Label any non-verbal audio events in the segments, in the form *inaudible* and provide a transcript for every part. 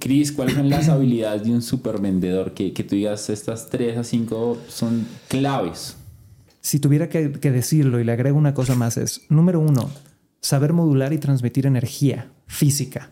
Cris, ¿cuáles son las *clears throat* habilidades de un supervendedor? Que, que tú digas, estas tres a cinco son claves. Si tuviera que, que decirlo y le agrego una cosa más es, número uno, saber modular y transmitir energía física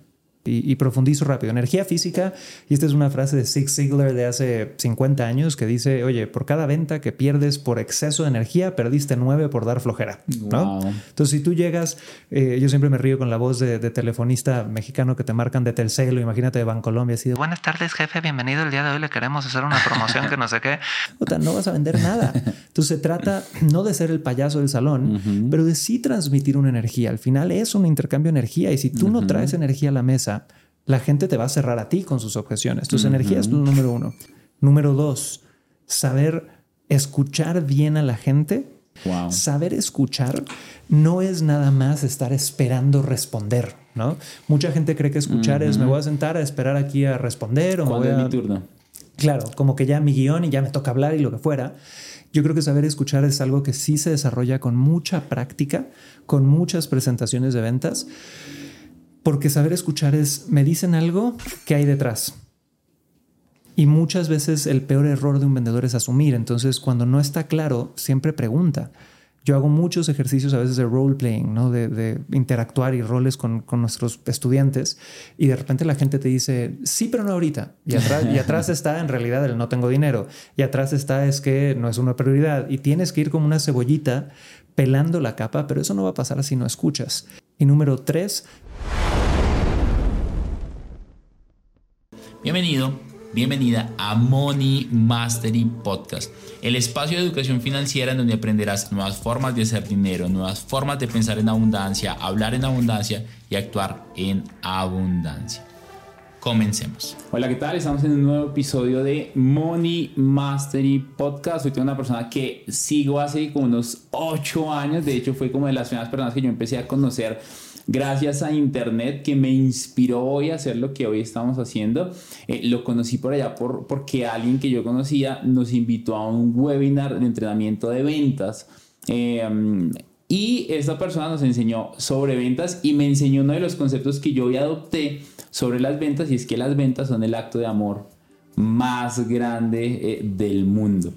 y, profundizo rápido. Energía física, y esta es una frase de Zig Ziglar de hace 50 años que dice, oye, por cada venta que pierdes por exceso de energía, perdiste nueve por dar flojera. ¿no? Entonces, si tú llegas, eh, yo siempre me río con la voz de, telefonista mexicano que te marcan de Telcel o imagínate de Bancolombia, así de, buenas tardes jefe, bienvenido, el día de hoy le queremos hacer una promoción que no sé qué. *laughs* no vas a vender nada. Entonces, se trata no de ser el payaso del salón, pero de sí transmitir una energía. Al final es un intercambio de energía y si tú no traes energía a la mesa, la gente te va a cerrar a ti con sus objeciones. Tus energías número uno. Número dos, saber escuchar bien a la gente. Saber escuchar no es nada más estar esperando responder, ¿no? Mucha gente cree que escuchar es me voy a sentar a esperar aquí a responder o me voy a... mi turno? Claro, como que ya mi guion y ya me toca hablar y lo que fuera. Yo creo que saber escuchar es algo que sí se desarrolla con mucha práctica, con muchas presentaciones de ventas porque saber escuchar es, me dicen algo, que hay detrás? Y muchas veces el peor error de un vendedor es asumir. Entonces, cuando no está claro, siempre pregunta. Yo hago muchos ejercicios a veces de role playing, ¿no? de, interactuar y roles con, nuestros estudiantes. Y de repente la gente te dice, sí, pero no ahorita. Y atrás, y atrás *laughs* está en realidad el no tengo dinero. Y atrás está es que no es una prioridad. Y tienes que ir como una cebollita pelando la capa, pero eso no va a pasar si no escuchas. Y número tres, Bienvenido, bienvenida a Money Mastery Podcast, el espacio de educación financiera en donde aprenderás nuevas formas de hacer dinero, nuevas formas de pensar en abundancia, hablar en abundancia y actuar en abundancia. Comencemos. Hola, ¿qué tal? Estamos en un nuevo episodio de Money Mastery Podcast. Hoy tengo una persona que sigo hace como unos 8 años. De hecho, fue como de las primeras personas que yo empecé a conocer gracias a Internet que me inspiró hoy a hacer lo que hoy estamos haciendo. Eh, lo conocí por allá por, porque alguien que yo conocía nos invitó a un webinar de entrenamiento de ventas. Eh, y esta persona nos enseñó sobre ventas y me enseñó uno de los conceptos que yo hoy adopté sobre las ventas y es que las ventas son el acto de amor más grande eh, del mundo.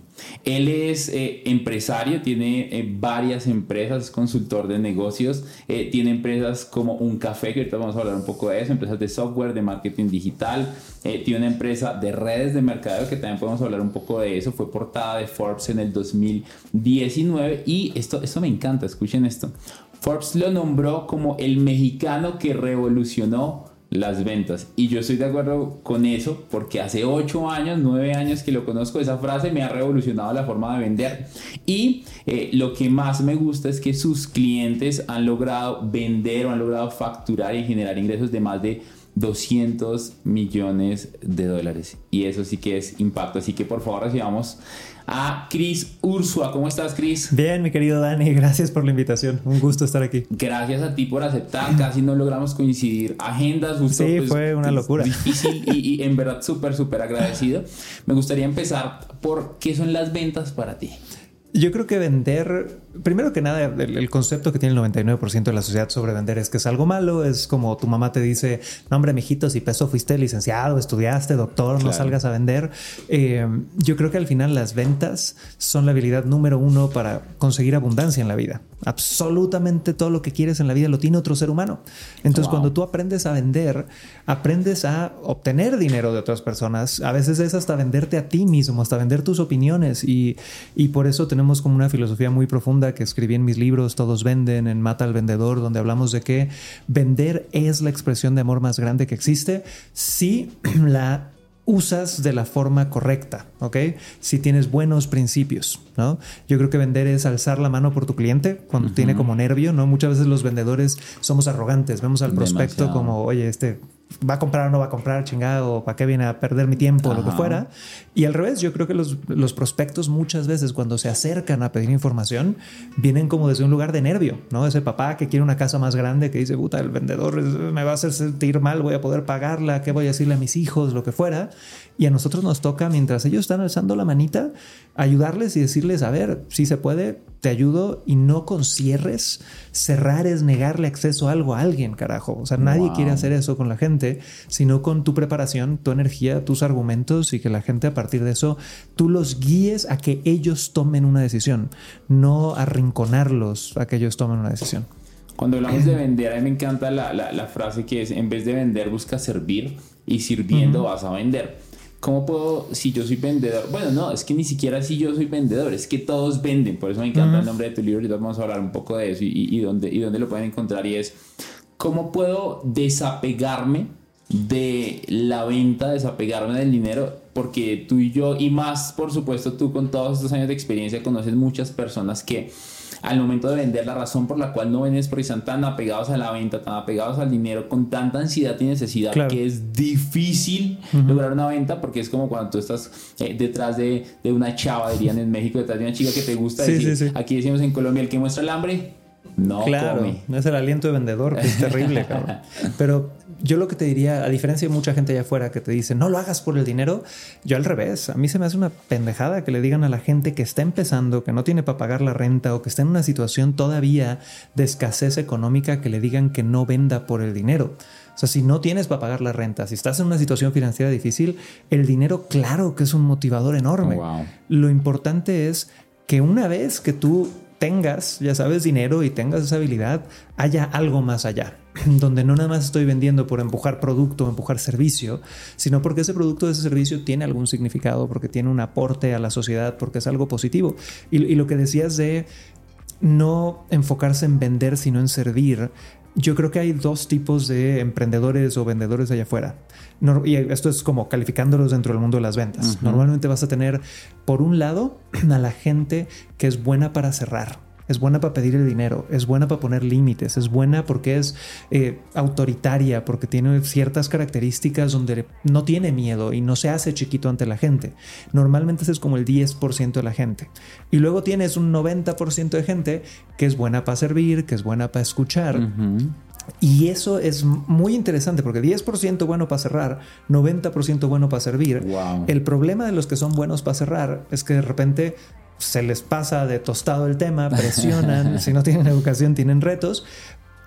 Él es eh, empresario, tiene eh, varias empresas, es consultor de negocios, tiene empresas como Un Café, que ahorita vamos a hablar un poco de eso, empresas de software, de marketing digital, tiene una empresa de redes de mercadeo, que también podemos hablar un poco de eso, fue portada de Forbes en el 2019 y esto, esto me encanta, escuchen esto. Forbes lo nombró como el mexicano que revolucionó las ventas. Y yo estoy de acuerdo con eso porque hace 8 años, 9 años que lo conozco, esa frase me ha revolucionado la forma de vender. Y eh, lo que más me gusta es que sus clientes han logrado vender o han logrado facturar y generar ingresos de más de 200 millones de dólares. Y eso sí que es impacto. Así que por favor recibamos a Cris Ursua. ¿Cómo estás, Cris? Bien, mi querido Dani. *laughs* Gracias por la invitación. Un gusto estar aquí. Gracias a ti por aceptar. Casi no logramos coincidir agendas. Justo, sí, pues, fue una locura. Difícil y, y en verdad súper, súper agradecido. *laughs* Me gustaría empezar por qué son las ventas para ti. Yo creo que vender, primero que nada, el, concepto que tiene el 99% de la sociedad sobre vender es que es algo malo. Es como tu mamá te dice, no hombre, mijito, si peso fuiste licenciado, estudiaste, doctor, no salgas a vender. Eh, yo creo que al final las ventas son la habilidad número uno para conseguir abundancia en la vida. Absolutamente todo lo que quieres en la vida lo tiene otro ser humano. Entonces, cuando tú aprendes a vender, aprendes a obtener dinero de otras personas. A veces es hasta venderte a ti mismo, hasta vender tus opiniones. Y, y por eso tenemos tenemos como una filosofía muy profunda que escribí en mis libros, Todos Venden, en Mata al Vendedor, donde hablamos de que vender es la expresión de amor más grande que existe si *clears throat* la usas de la forma correcta, ¿ok? Si tienes buenos principios, ¿no? Yo creo que vender es alzar la mano por tu cliente cuando tiene como nervio, ¿no? Muchas veces los vendedores somos arrogantes, vemos al prospecto como, oye, este va a comprar o no va a comprar, chingado, para qué viene a perder mi tiempo, o lo que fuera. Y al revés, yo creo que los, los, prospectos muchas veces cuando se acercan a pedir información, vienen como desde un lugar de nervio, ¿no? Ese papá que quiere una casa más grande, que dice, puta, el vendedor me va a hacer sentir mal, voy a poder pagarla, ¿qué voy a decirle a mis hijos, lo que fuera? Y a nosotros nos toca, mientras ellos están alzando la manita, ayudarles y decirles, a ver, si se puede, te ayudo y no con cierres. Cerrar es negarle acceso a algo a alguien, carajo. O sea, nadie quiere hacer eso con la gente. sino con tu preparación, tu energía, tus argumentos y que la gente a partir de eso tú los guíes a que ellos tomen una decisión, no arrinconarlos a que ellos tomen una decisión. Cuando hablamos de vender, a mí me encanta la, frase que es, en vez de vender, busca servir y sirviendo vas a vender. ¿Cómo puedo, si yo soy vendedor? Bueno, no, es que ni siquiera si yo soy vendedor, es que todos venden. Por eso me encanta el nombre de tu libro. Ahorita vamos a hablar un poco de eso y, y, dónde, y dónde lo pueden encontrar. Y es, ¿cómo puedo desapegarme de la venta, desapegarme del dinero? Porque tú y yo, y más, por supuesto, tú con todos estos años de experiencia, conoces muchas personas que al momento de vender, la razón por la cual no vendes porque están tan apegados a la venta, tan apegados al dinero, con tanta ansiedad y necesidad que es difícil lograr una venta porque es como cuando tú estás eh, detrás de, de, una chava, dirían en México, detrás de una chica que te gusta. *laughs* decir, Aquí decimos en Colombia, el que muestra el hambre, no claro, no es el aliento de vendedor, que es terrible, *laughs* cabrón. Pero yo lo que te diría, a diferencia de mucha gente allá afuera que te dice, no lo hagas por el dinero, yo al revés, a mí se me hace una pendejada que le digan a la gente que está empezando, que no tiene para pagar la renta o que está en una situación todavía de escasez económica, que le digan que no venda por el dinero. O sea, si no tienes para pagar la renta, si estás en una situación financiera difícil, el dinero claro que es un motivador enorme. Lo importante es que una vez que tú tengas, ya sabes, dinero y tengas esa habilidad, haya algo más allá, *clears throat* donde no nada más estoy vendiendo por empujar producto empujar servicio, sino porque ese producto ese servicio tiene algún significado, porque tiene un aporte a la sociedad, porque es algo positivo. Y, y lo que decías de no enfocarse en vender, sino en servir, yo creo que hay dos tipos de emprendedores o vendedores allá afuera. y esto es como calificándolos dentro del mundo de las ventas. Normalmente vas a tener, por un lado, *clears throat* a la gente que es buena para cerrar es buena para pedir el dinero, es buena para poner límites, es buena porque es eh, autoritaria, porque tiene ciertas características donde no tiene miedo y no se hace chiquito ante la gente. Normalmente ese es como el 10% de la gente. Y luego tienes un 90% de gente que es buena para servir, que es buena para escuchar. Y eso es muy interesante porque 10% bueno para cerrar, 90% bueno para servir. El problema de los que son buenos para cerrar es que de repente se les pasa de tostado el tema, presionan, *laughs* si no tienen educación tienen retos,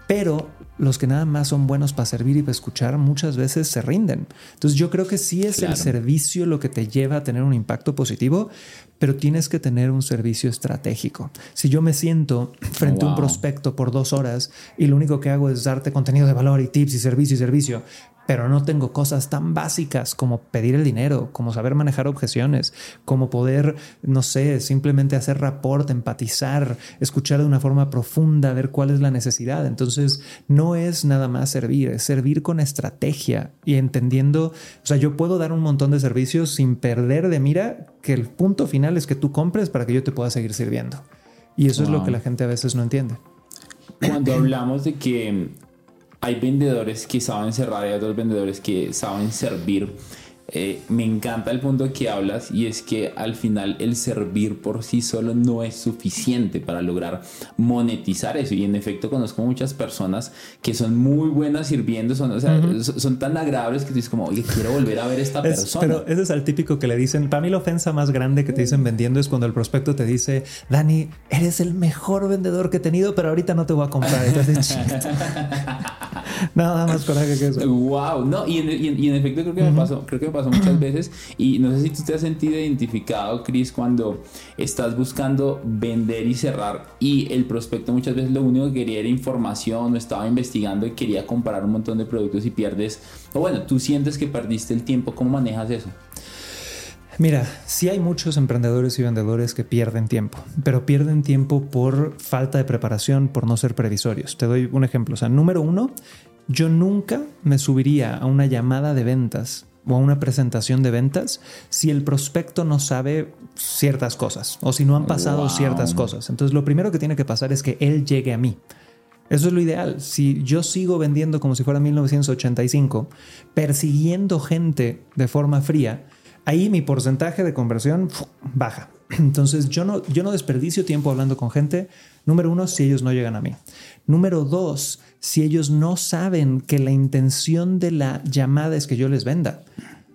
pero los que nada más son buenos para servir y para escuchar muchas veces se rinden. Entonces yo creo que sí es el servicio lo que te lleva a tener un impacto positivo, pero tienes que tener un servicio estratégico. Si yo me siento frente a un prospecto por dos horas y lo único que hago es darte contenido de valor y tips y servicio y servicio, pero no tengo cosas tan básicas como pedir el dinero, como saber manejar objeciones, como poder, no sé, simplemente hacer rapport, empatizar, escuchar de una forma profunda, ver cuál es la necesidad. Entonces, no es nada más servir, es servir con estrategia y entendiendo, o sea, yo puedo dar un montón de servicios sin perder de mira que el punto final es que tú compres para que yo te pueda seguir sirviendo. Y eso es lo que la gente a veces no entiende. Cuando hablamos de que hay vendedores que saben cerrar y hay otros vendedores que saben servir. Eh, me encanta el punto que hablas y es que al final el servir por sí solo no es suficiente para lograr monetizar eso. Y en efecto conozco muchas personas que son muy buenas sirviendo, son, son tan agradables que tú dices como, oye, quiero volver a ver esta persona. Pero ese es el típico que le dicen, para mí la ofensa más grande que te dicen vendiendo es cuando el prospecto te dice, Dani, eres el mejor vendedor que he tenido, pero ahorita no te voy a comprar. Entonces, *laughs* *laughs* Nada más coraje que eso. Wow, no, y en, efecto creo que me pasó, creo que me pasó muchas veces. Y no sé si tú te has sentido identificado, Chris, cuando estás buscando vender y cerrar y el prospecto muchas veces lo único que quería era información o estaba investigando y quería comparar un montón de productos y pierdes. O bueno, tú sientes que perdiste el tiempo. ¿Cómo manejas eso? Mira, sí hay muchos emprendedores y vendedores que pierden tiempo, pero pierden tiempo por falta de preparación, por no ser previsorios. Te doy un ejemplo. O sea, número uno, yo nunca me subiría a una llamada de ventas o a una presentación de ventas si el prospecto no sabe ciertas cosas o si no han pasado ciertas cosas. Entonces, lo primero que tiene que pasar es que él llegue a mí. Eso es lo ideal. Si yo sigo vendiendo como si fuera 1985, persiguiendo gente de forma fría, ahí mi porcentaje de conversión baja. *clears throat* Entonces yo no, yo no desperdicio tiempo hablando con gente, número uno, si ellos no llegan a mí. Número dos, si ellos no saben que la intención de la llamada es que yo les venda.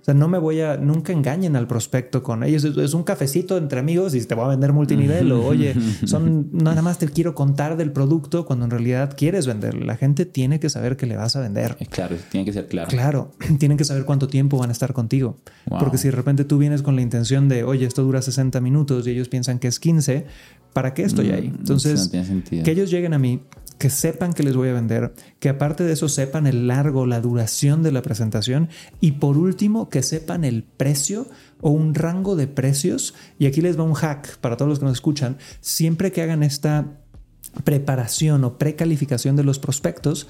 sea, no me voy a, nunca engañen al prospecto con ellos. Es, un cafecito entre amigos y te voy a vender multinivel o *laughs* oye, son nada más te quiero contar del producto cuando en realidad quieres vender. La gente tiene que saber que le vas a vender. Eh, claro, tiene que ser claro. Claro, *clears throat* tienen que saber cuánto tiempo van a estar contigo. Porque si de repente tú vienes con la intención de, oye, esto dura 60 minutos y ellos piensan que es 15, ¿para qué estoy ahí? Mm, Entonces, que ellos lleguen a mí, que sepan que les voy a vender, que aparte de eso sepan el largo, la duración de la presentación y por último que sepan el precio o un rango de precios. Y aquí les va un hack para todos los que nos escuchan. Siempre que hagan esta preparación o precalificación de los prospectos,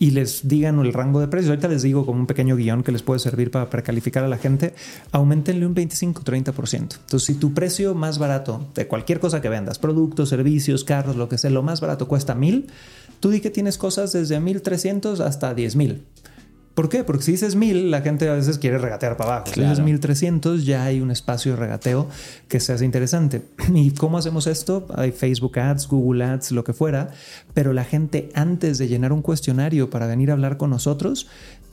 y les digan el rango de precios. Ahorita les digo como un pequeño guion que les puede servir para precalificar a la gente. Aumentenle un 25-30%. Entonces, si tu precio más barato de cualquier cosa que vendas, productos, servicios, carros, lo que sea, lo más barato cuesta mil, tú di que tienes cosas desde 1300 hasta 10000. ¿Por qué? Porque si dices mil, la gente a veces quiere regatear para abajo. Si dices 1300, ya hay un espacio de regateo que se hace interesante. *clears throat* ¿Y cómo hacemos esto? Hay Facebook Ads, Google Ads, lo que fuera, pero la gente antes de llenar un cuestionario para venir a hablar con nosotros,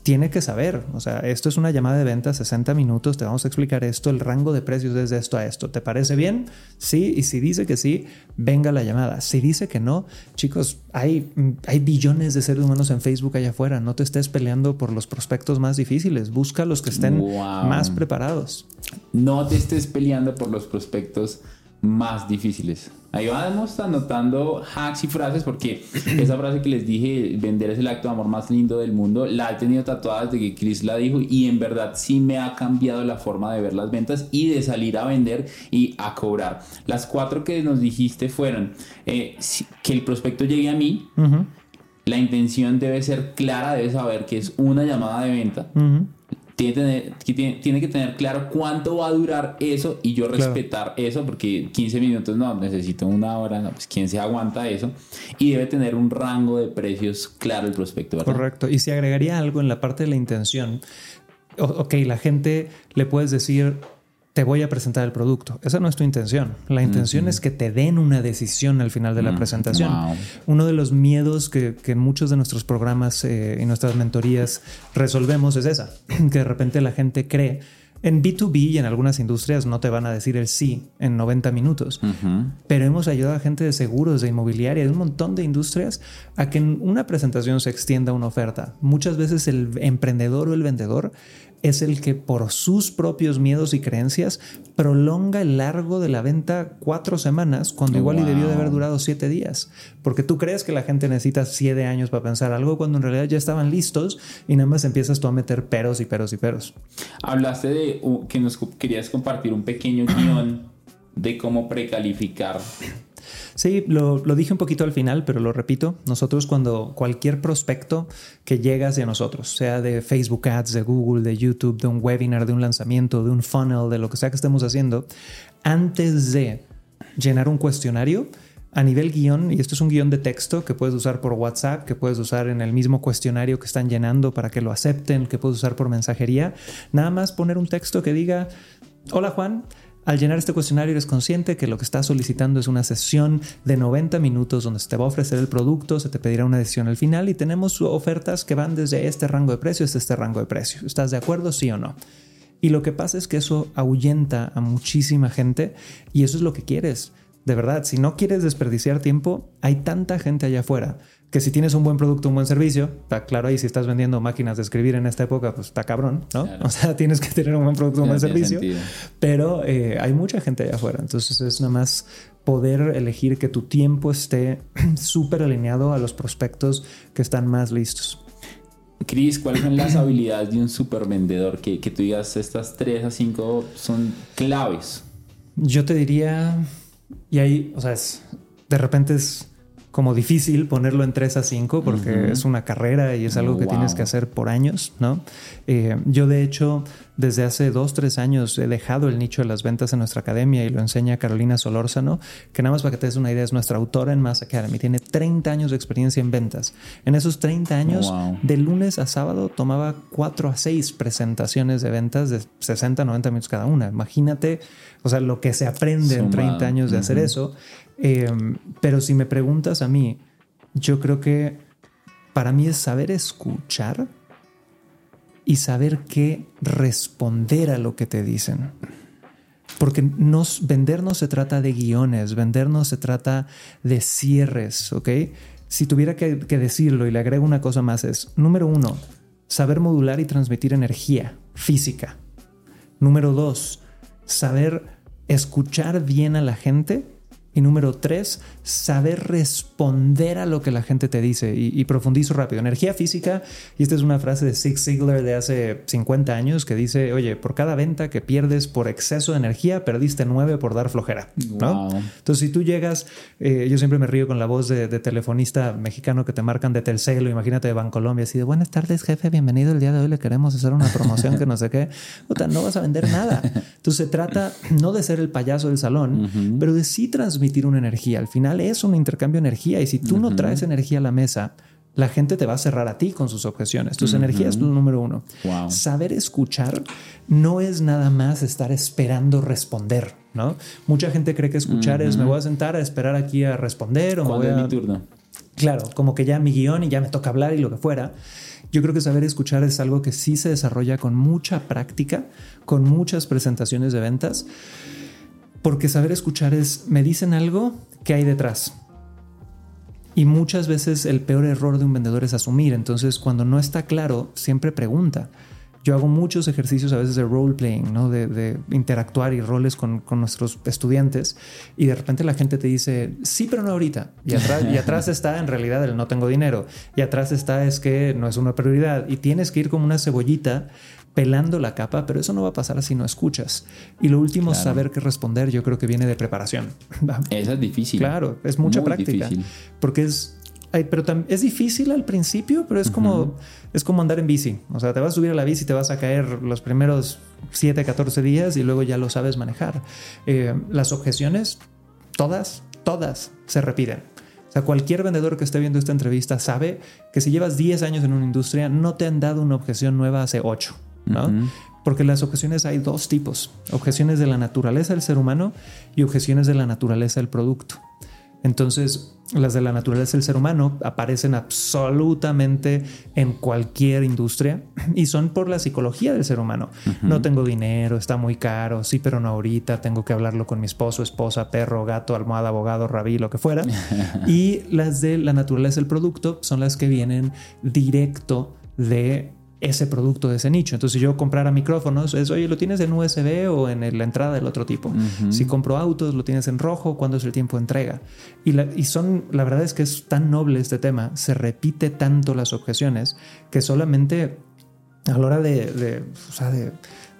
tiene que saber, o sea, esto es una llamada de venta, 60 minutos, te vamos a explicar esto, el rango de precios es de esto a esto. ¿Te parece bien? Sí, y si dice que sí, venga la llamada. Si dice que no, chicos, hay, hay billones de seres humanos en Facebook allá afuera, no te estés peleando por los prospectos más difíciles, busca los que estén más preparados. No te estés peleando por los prospectos más difíciles. Ahí vamos anotando hacks y frases porque *clears throat* esa frase que les dije, vender es el acto de amor más lindo del mundo, la he tenido tatuada desde que Chris la dijo y en verdad sí me ha cambiado la forma de ver las ventas y de salir a vender y a cobrar. Las cuatro que nos dijiste fueron eh, que el prospecto llegue a mí, la intención debe ser clara, debe saber que es una llamada de venta tiene, tiene, que tener claro cuánto va a durar eso y yo respetar eso, porque 15 minutos no, necesito una hora, no, pues quién se aguanta eso. Y debe tener un rango de precios claro el prospecto. Correcto. Y si agregaría algo en la parte de la intención, ok, la gente le puedes decir, te voy a presentar el producto. Esa no es tu intención. La intención es que te den una decisión al final de la mm, presentación. Uno de los miedos que, en muchos de nuestros programas eh, y nuestras mentorías resolvemos es esa, *clears throat* que de repente la gente cree. En B2B y en algunas industrias no te van a decir el sí en 90 minutos, pero hemos ayudado a gente de seguros, de inmobiliaria, de un montón de industrias a que en una presentación se extienda una oferta. Muchas veces el emprendedor o el vendedor es el que por sus propios miedos y creencias prolonga el largo de la venta cuatro semanas cuando igual y debió de haber durado siete días. Porque tú crees que la gente necesita siete años para pensar algo cuando en realidad ya estaban listos y nada más empiezas tú a meter peros y peros y peros. Hablaste de que nos querías compartir un pequeño *clears throat* guion de cómo precalificar Sí, lo, dije un poquito al final, pero lo repito. Nosotros cuando cualquier prospecto que llega hacia nosotros, sea de Facebook Ads, de Google, de YouTube, de un webinar, de un lanzamiento, de un funnel, de lo que sea que estemos haciendo, antes de llenar un cuestionario, a nivel guion, y esto es un guion de texto que puedes usar por WhatsApp, que puedes usar en el mismo cuestionario que están llenando para que lo acepten, que puedes usar por mensajería, nada más poner un texto que diga, hola Juan, al llenar este cuestionario eres consciente que lo que estás solicitando es una sesión de 90 minutos donde se te va a ofrecer el producto, se te pedirá una decisión al final y tenemos ofertas que van desde este rango de precio hasta este rango de precio. ¿Estás de acuerdo, sí o no? Y lo que pasa es que eso ahuyenta a muchísima gente y eso es lo que quieres. De verdad, si no quieres desperdiciar tiempo, hay tanta gente allá afuera que si tienes un buen producto, un buen servicio, está claro ahí si estás vendiendo máquinas de escribir en esta época, pues está cabrón, ¿no? O sea, *laughs* tienes que tener un buen producto, un buen servicio, pero eh, hay mucha gente allá afuera, entonces es nada más poder elegir que tu tiempo esté *clears throat* súper alineado a los prospectos que están más listos. Cris, ¿cuáles son las *clears throat* habilidades de un super vendedor? Que, que tú digas estas tres a cinco son claves. Yo te diría, y ahí, o sea, es, de repente es como difícil ponerlo en 3 a 5 porque es una carrera y es algo que tienes que hacer por años, ¿no? Eh, yo de hecho desde hace 2, 3 años he dejado el nicho de las ventas en nuestra academia y lo enseña Carolina Solórzano, que nada más para que te des una idea es nuestra autora en Mass Academy, tiene 30 años de experiencia en ventas. En esos 30 años, de lunes a sábado, tomaba 4 a 6 presentaciones de ventas de 60, 90 minutos cada una. Imagínate, o sea, lo que se aprende en 30 años de hacer eso. Em, pero si me preguntas a mí, yo creo que para mí es saber escuchar y saber qué responder a lo que te dicen. Porque nos, vender no se trata de guiones, vender no se trata de cierres, ¿ok? Si tuviera que, que decirlo y le agrego una cosa más es, número uno, saber modular y transmitir energía física. Número dos, saber escuchar bien a la gente y número tres, saber responder a lo que la gente te dice. Y, profundizo rápido. Energía física, y esta es una frase de Zig Ziglar de hace 50 años que dice, oye, por cada venta que pierdes por exceso de energía, perdiste nueve por dar flojera. ¿no? Entonces, si tú llegas, eh, yo siempre me río con la voz de, telefonista mexicano que te marcan de Telcel imagínate de Bancolombia, así de buenas tardes, jefe, bienvenido. El día de hoy le queremos hacer una promoción que no sé qué. no vas a vender nada. Entonces, se trata no de ser el payaso del salón, pero de sí transmitir una energía. Al final es un intercambio de energía y si tú no traes energía a la mesa, la gente te va a cerrar a ti con sus objeciones. Tus energías es lo número uno. Saber escuchar no es nada más estar esperando responder, ¿no? Mucha gente cree que escuchar es me voy a sentar a esperar aquí a responder o me voy a... mi turno? Claro, como que ya mi guion y ya me toca hablar y lo que fuera. Yo creo que saber escuchar es algo que sí se desarrolla con mucha práctica, con muchas presentaciones de ventas porque saber escuchar es, me dicen algo, ¿qué hay detrás? Y muchas veces el peor error de un vendedor es asumir. Entonces, cuando no está claro, siempre pregunta. Yo hago muchos ejercicios a veces de role playing, ¿no? de, interactuar y roles con, nuestros estudiantes. Y de repente la gente te dice, sí, pero no ahorita. Y atrás, y *laughs* atrás está en realidad el no tengo dinero. Y atrás está es que no es una prioridad. Y tienes que ir como una cebollita pelando la capa, pero eso no va a pasar si no escuchas. Y lo último, saber qué responder, yo creo que viene de preparación. *laughs* Esa es difícil. Claro, es mucha práctica. Porque es pero es difícil al principio, pero es como, es como andar en bici. O sea, te vas a subir a la bici y te vas a caer los primeros 7, 14 días y luego ya lo sabes manejar. Eh, las objeciones, todas, todas se repiten. O sea, cualquier vendedor que esté viendo esta entrevista sabe que si llevas 10 años en una industria, no te han dado una objeción nueva hace 8. Porque las objeciones hay dos tipos, objeciones de la naturaleza del ser humano y objeciones de la naturaleza del producto. Entonces, las de la naturaleza del ser humano aparecen absolutamente en cualquier industria y son por la psicología del ser humano. No tengo dinero, está muy caro, sí, pero no ahorita, tengo que hablarlo con mi esposo, esposa, perro, gato, almohada, abogado, rabí, lo que fuera. *laughs* y las de la naturaleza del producto son las que vienen directo de ese producto de ese nicho. Entonces, si yo comprara micrófonos, es, oye, ¿lo tienes en USB o en la entrada del otro tipo? Si compro autos, ¿lo tienes en rojo? ¿Cuándo es el tiempo de entrega? Y, la, y son, la verdad es que es tan noble este tema, se repite tanto las objeciones, que solamente a la hora de, o sea, de,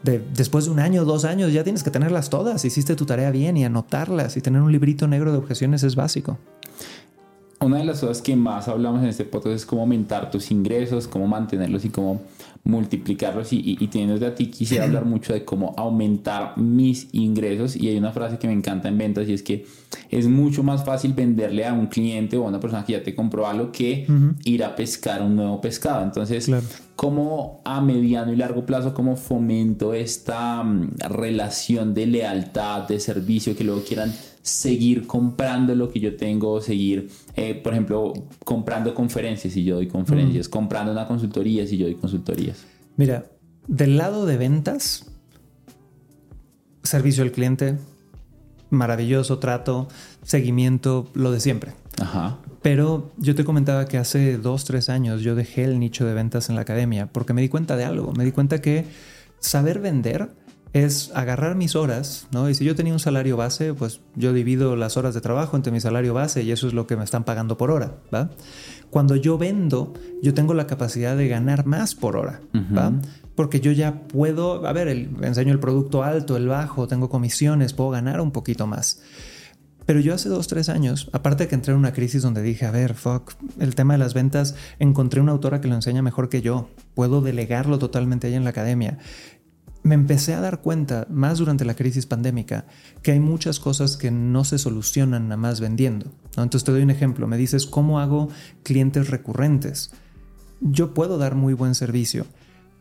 de, después de un año, dos años, ya tienes que tenerlas todas. Hiciste tu tarea bien y anotarlas y tener un librito negro de objeciones es básico. Una de las cosas que más hablamos en este podcast es cómo aumentar tus ingresos, cómo mantenerlos y cómo multiplicarlos. Y, y, teniendo de a ti, quisiera hablar mucho de cómo aumentar mis ingresos. Y hay una frase que me encanta en ventas y es que es mucho más fácil venderle a un cliente o a una persona que ya te compró algo que ir a pescar un nuevo pescado. Entonces, ¿cómo a mediano y largo plazo, cómo fomento esta mm, relación de lealtad, de servicio que luego quieran seguir comprando lo que yo tengo, seguir, eh, por ejemplo, comprando conferencias si yo doy conferencias, comprando una consultoría si yo doy consultorías. Mira, del lado de ventas, servicio al cliente, maravilloso trato, seguimiento, lo de siempre. Ajá. Pero yo te comentaba que hace dos, tres años yo dejé el nicho de ventas en la academia porque me di cuenta de algo. Me di cuenta que saber vender es agarrar mis horas, ¿no? Y si yo tenía un salario base, pues yo divido las horas de trabajo entre mi salario base y eso es lo que me están pagando por hora, ¿va? Cuando yo vendo, yo tengo la capacidad de ganar más por hora, ¿va? Porque yo ya puedo, a ver, enseño el producto alto, el bajo, tengo comisiones, puedo ganar un poquito más. Pero yo hace dos, tres años, aparte de que entré en una crisis donde dije, a ver, fuck, el tema de las ventas, encontré una autora que lo enseña mejor que yo. Puedo delegarlo totalmente ahí en la academia me empecé a dar cuenta, más durante la crisis pandémica, que hay muchas cosas que no se solucionan nada más vendiendo. Entonces te doy un ejemplo, me dices, ¿cómo hago clientes recurrentes? Yo puedo dar muy buen servicio,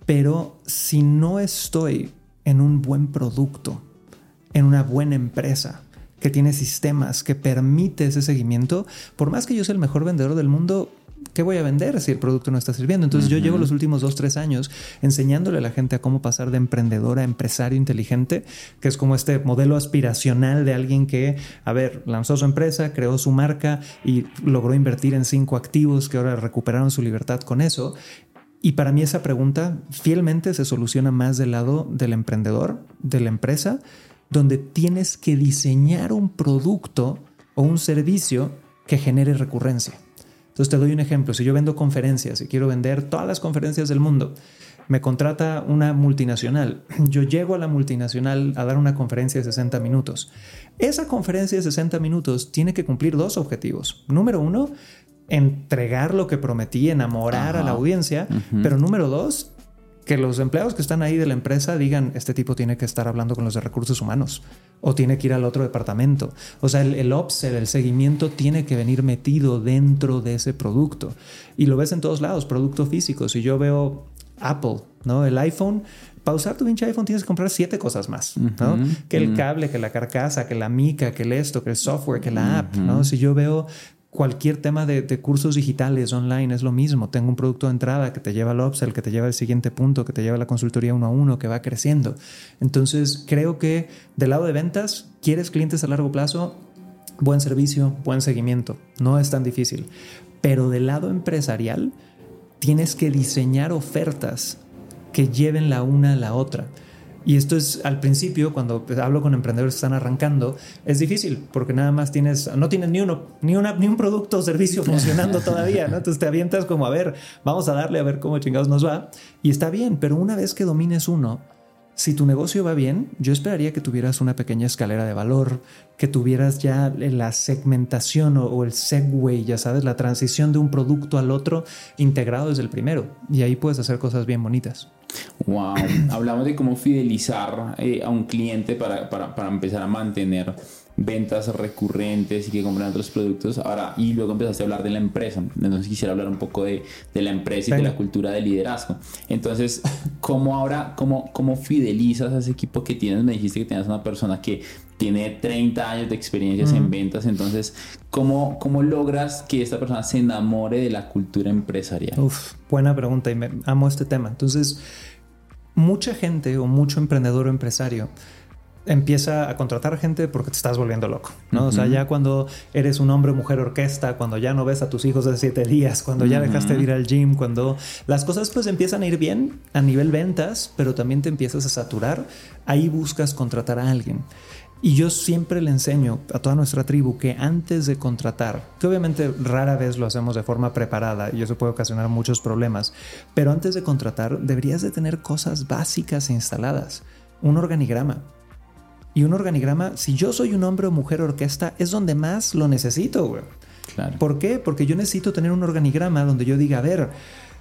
pero si no estoy en un buen producto, en una buena empresa, que tiene sistemas, que permite ese seguimiento, por más que yo sea el mejor vendedor del mundo, ¿qué voy a vender si el producto no está sirviendo? Entonces yo llevo los últimos dos, tres años enseñándole a la gente a cómo pasar de emprendedor a empresario inteligente, que es como este modelo aspiracional de alguien que, a ver, lanzó su empresa, creó su marca y logró invertir en cinco activos que ahora recuperaron su libertad con eso. Y para mí esa pregunta fielmente se soluciona más del lado del emprendedor, de la empresa, donde tienes que diseñar un producto o un servicio que genere recurrencia. Entonces te doy un ejemplo. Si yo vendo conferencias y quiero vender todas las conferencias del mundo, me contrata una multinacional. *clears throat* Yo llego a la multinacional a dar una conferencia de 60 minutos. Esa conferencia de 60 minutos tiene que cumplir dos objetivos. Número uno, entregar lo que prometí, enamorar a la audiencia. Pero número dos, que los empleados que están ahí de la empresa digan, este tipo tiene que estar hablando con los de recursos humanos o tiene que ir al otro departamento. O sea, el, el el seguimiento tiene que venir metido dentro de ese producto. Y lo ves en todos lados, producto físico. Si yo veo Apple, ¿no? El iPhone, para usar tu pinche iPhone tienes que comprar siete cosas más, ¿no? Que el cable, que la carcasa, que la mica, que el esto, que el software, que la app, ¿no? Si yo veo cualquier tema de, cursos digitales online es lo mismo. Tengo un producto de entrada que te lleva al upsell, que te lleva al siguiente punto, que te lleva a la consultoría uno a uno, que va creciendo. Entonces, creo que del lado de ventas, quieres clientes a largo plazo, buen servicio, buen seguimiento. No es tan difícil. Pero del lado empresarial, tienes que diseñar ofertas que lleven la una a la otra. Y esto es al principio, cuando hablo con emprendedores que están arrancando, es difícil porque nada más tienes, no tienes ni uno, ni, una, ni un producto o servicio *laughs* funcionando todavía, ¿no? Entonces te avientas como, a ver, vamos a darle a ver cómo chingados nos va. Y está bien, pero una vez que domines uno, si tu negocio va bien, yo esperaría que tuvieras una pequeña escalera de valor, que tuvieras ya la segmentación o, el segue, ya sabes, la transición de un producto al otro integrado desde el primero. Y ahí puedes hacer cosas bien bonitas. Wow, hablamos de cómo fidelizar eh, a un cliente para, para, para empezar a mantener ventas recurrentes y que compran otros productos. Ahora, y luego empezaste a hablar de la empresa. Entonces quisiera hablar un poco de, de la empresa y de la cultura de liderazgo. Entonces, ¿cómo ahora, cómo, cómo fidelizas a ese equipo que tienes? Me dijiste que tenías una persona que tiene 30 años de experiencias en ventas. Entonces, ¿cómo, ¿cómo logras que esta persona se enamore de la cultura empresarial? Uf, buena pregunta y me amo este tema. Entonces, mucha gente o mucho emprendedor o empresario empieza a contratar gente porque te estás volviendo loco, ¿no? O sea, ya cuando eres un hombre mujer orquesta, cuando ya no ves a tus hijos de siete días, cuando ya dejaste de ir al gym, cuando las cosas pues empiezan a ir bien a nivel ventas, pero también te empiezas a saturar, ahí buscas contratar a alguien. Y yo siempre le enseño a toda nuestra tribu que antes de contratar, que obviamente rara vez lo hacemos de forma preparada y eso puede ocasionar muchos problemas, pero antes de contratar deberías de tener cosas básicas instaladas. Un organigrama, y un organigrama, si yo soy un hombre o mujer orquesta, es donde más lo necesito, güey. Claro. ¿Por qué? Porque yo necesito tener un organigrama donde yo diga, a ver,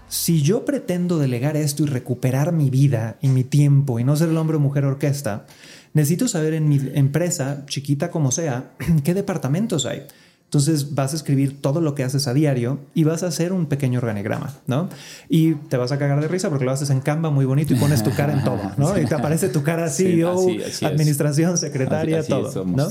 si yo pretendo delegar esto y recuperar mi vida y mi tiempo y no ser el hombre o mujer orquesta, necesito saber en mi empresa, chiquita como sea, *clears throat* qué departamentos hay. Entonces vas a escribir todo lo que haces a diario y vas a hacer un pequeño organigrama, ¿no? Y te vas a cagar de risa porque lo haces en Canva muy bonito y pones tu cara en todo, ¿no? Y te aparece tu cara CEO, administración, secretaria, todo, ¿no?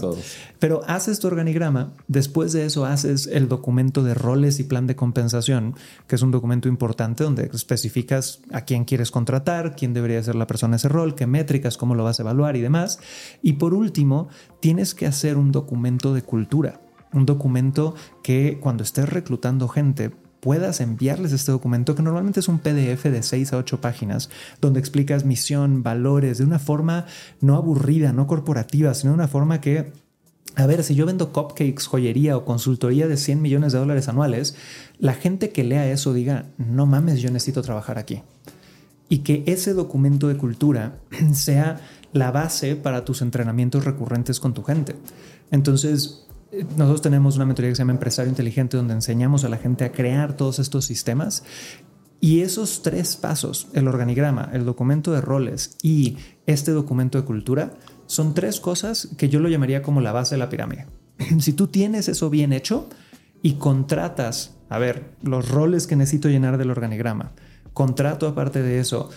Pero haces tu organigrama, después de eso haces el documento de roles y plan de compensación, que es un documento importante donde especificas a quién quieres contratar, quién debería ser la persona ese rol, qué métricas, cómo lo vas a evaluar y demás. Y por último, tienes que hacer un documento de cultura un documento que cuando estés reclutando gente puedas enviarles este documento que normalmente es un PDF de 6 a 8 páginas donde explicas misión, valores de una forma no aburrida, no corporativa, sino de una forma que a ver, si yo vendo cupcakes, joyería o consultoría de 100 millones de dólares anuales, la gente que lea eso diga, no mames, yo necesito trabajar aquí. Y que ese documento de cultura *clears throat* sea la base para tus entrenamientos recurrentes con tu gente. Entonces, nosotros tenemos una mentoría que se llama Empresario Inteligente, donde enseñamos a la gente a crear todos estos sistemas. Y esos tres pasos, el organigrama, el documento de roles y este documento de cultura, son tres cosas que yo lo llamaría como la base de la pirámide. *laughs* Si tú tienes eso bien hecho y contratas, a ver, los roles que necesito llenar del organigrama, contrato aparte de eso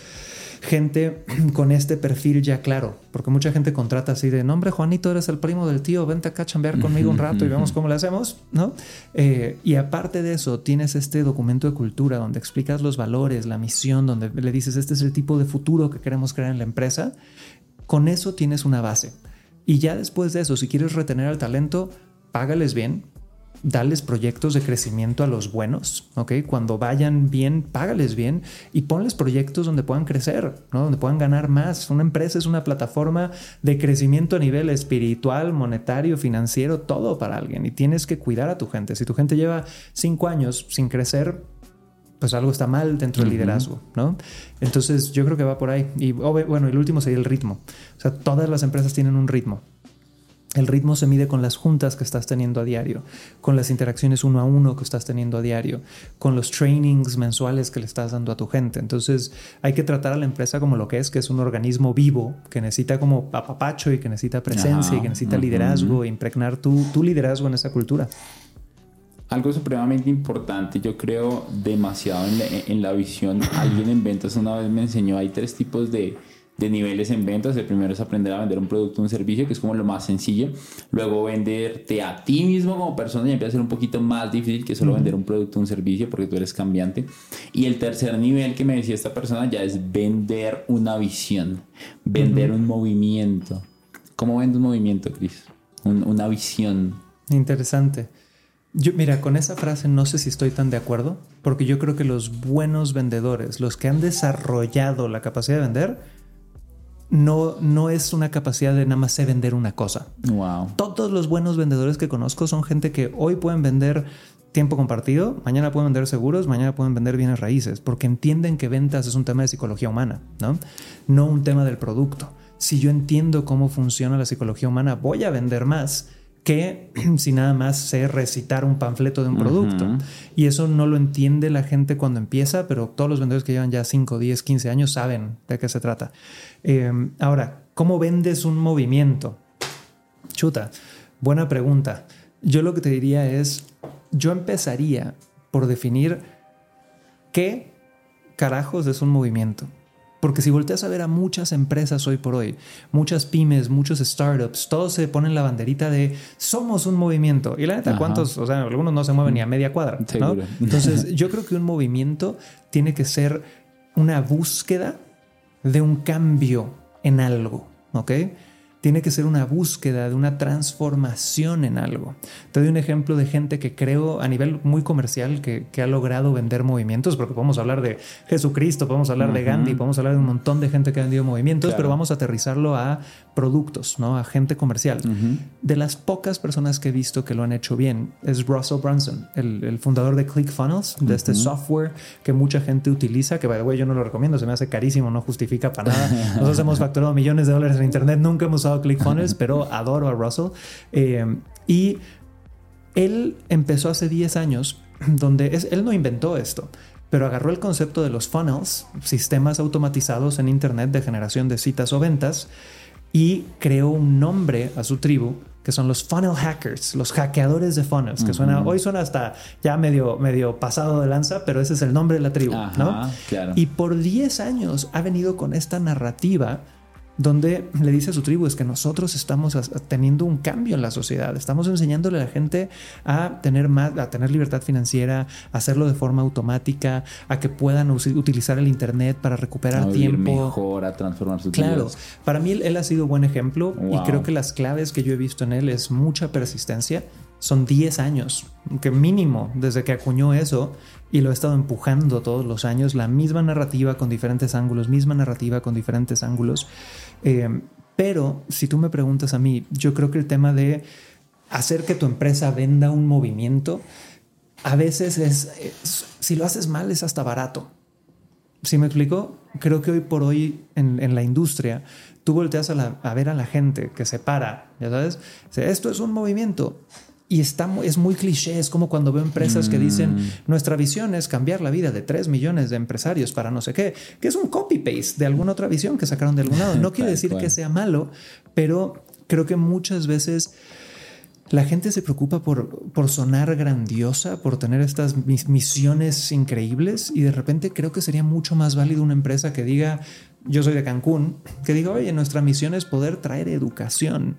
gente *clears throat* con este perfil ya claro, porque mucha gente contrata así de nombre, Juanito, eres el primo del tío, vente acá a chambear conmigo un rato y vemos cómo le hacemos, ¿no? Eh, y aparte de eso, tienes este documento de cultura donde explicas los valores, la misión, donde le dices, este es el tipo de futuro que queremos crear en la empresa. Con eso tienes una base. Y ya después de eso, si quieres retener al talento, págales bien, dales proyectos de crecimiento a los buenos, ¿ok? Cuando vayan bien, págales bien y ponles proyectos donde puedan crecer, ¿no? Donde puedan ganar más. Una empresa es una plataforma de crecimiento a nivel espiritual, monetario, financiero, todo para alguien y tienes que cuidar a tu gente. Si tu gente lleva cinco años sin crecer, pues algo está mal dentro del liderazgo, ¿no? Entonces yo creo que va por ahí. Y bueno, el último sería el ritmo. O sea, todas las empresas tienen un ritmo. El ritmo se mide con las juntas que estás teniendo a diario, con las interacciones uno a uno que estás teniendo a diario, con los trainings mensuales que le estás dando a tu gente. Entonces hay que tratar a la empresa como lo que es, que es un organismo vivo, que necesita como papapacho y que necesita presencia y que necesita liderazgo, e impregnar tu, tu liderazgo en esa cultura. Algo supremamente importante, yo creo demasiado en la, en la visión. Alguien en ventas una vez me enseñó, hay tres tipos de de niveles en ventas. El primero es aprender a vender un producto un servicio, que es como lo más sencillo. Luego venderte a ti mismo como persona y empieza a ser un poquito más difícil que solo vender un producto un servicio porque tú eres cambiante. Y el tercer nivel que me decía esta persona ya es vender una visión, vender un movimiento. ¿Cómo vende un movimiento, Chris? una visión. Interesante. Yo, mira, con esa frase no sé si estoy tan de acuerdo, porque yo creo que los buenos vendedores, los que han desarrollado la capacidad de vender, no, no es una capacidad de nada más sé vender una cosa. Wow. Todos los buenos vendedores que conozco son gente que hoy pueden vender tiempo compartido, mañana pueden vender seguros, mañana pueden vender bienes raíces, porque entienden que ventas es un tema de psicología humana, ¿no? No un tema del producto. Si yo entiendo cómo funciona la psicología humana, voy a vender más que *clears throat* si nada más sé recitar un panfleto de un producto. Y eso no lo entiende la gente cuando empieza, pero todos los vendedores que llevan ya 5, 10, 15 años saben de qué se trata. Eh, ahora, ¿cómo vendes un movimiento? Chuta, buena pregunta. Yo lo que te diría es, yo empezaría por definir qué carajos es un movimiento. Porque si volteas a ver a muchas empresas hoy por hoy, muchas pymes, muchos startups, todos se ponen la banderita de somos un movimiento. Y la neta, ¿cuántos? O sea, algunos no se mueven ni a media cuadra. ¿no? *laughs* Entonces, yo creo que un movimiento tiene que ser una búsqueda de un cambio en algo. ¿Ok? Tiene que ser una búsqueda de una transformación en algo. Te doy un ejemplo de gente que creo a nivel muy comercial que, ha logrado vender movimientos, porque podemos hablar de Jesucristo, podemos hablar de Gandhi, podemos hablar de un montón de gente que ha vendido movimientos, pero vamos a aterrizarlo a productos, ¿no? a gente comercial. De las pocas personas que he visto que lo han hecho bien es Russell Brunson, el, fundador de ClickFunnels, de este software que mucha gente utiliza, que by the way yo no lo recomiendo, se me hace carísimo, no justifica para nada. *laughs* Nosotros hemos facturado millones de dólares en Internet, nunca hemos usado ClickFunnels, pero adoro a Russell. Eh, y él empezó hace 10 años, donde es, él no inventó esto, pero agarró el concepto de los funnels, sistemas automatizados en Internet de generación de citas o ventas, y creó un nombre a su tribu que son los funnel hackers, los hackeadores de funnels, que suena, hoy suena hasta ya medio, medio pasado de lanza, pero ese es el nombre de la tribu, ¿no? Y por 10 años ha venido con esta narrativa donde le dice a su tribu es que nosotros estamos teniendo un cambio en la sociedad, estamos enseñándole a la gente a tener más, a tener libertad financiera, a hacerlo de forma automática, a que puedan utilizar el internet para recuperar tiempo, mejor, a transformar su Claro, para mí él, ha sido buen ejemplo y creo que las claves que yo he visto en él es mucha persistencia. Son 10 años, que mínimo desde que acuñó eso y lo he estado empujando todos los años, la misma narrativa con diferentes ángulos, misma narrativa con diferentes ángulos. Eh, pero si tú me preguntas a mí, yo creo que el tema de hacer que tu empresa venda un movimiento, a veces es, si lo haces mal, es hasta barato. ¿Sí me explico? Creo que hoy por hoy en, la industria, tú volteas a, a, ver a la gente que se para, ya sabes, esto es un movimiento y está, es muy cliché, es como cuando veo empresas que dicen, mm. nuestra visión es cambiar la vida de 3 millones de empresarios para no sé qué, que es un copy-paste de alguna otra visión que sacaron de algún lado. No *laughs* quiere decir que sea malo, pero creo que muchas veces la gente se preocupa por, por sonar grandiosa, por tener estas misiones increíbles y de repente creo que sería mucho más válido una empresa que diga, yo soy de Cancún, que digo, oye, nuestra misión es poder traer educación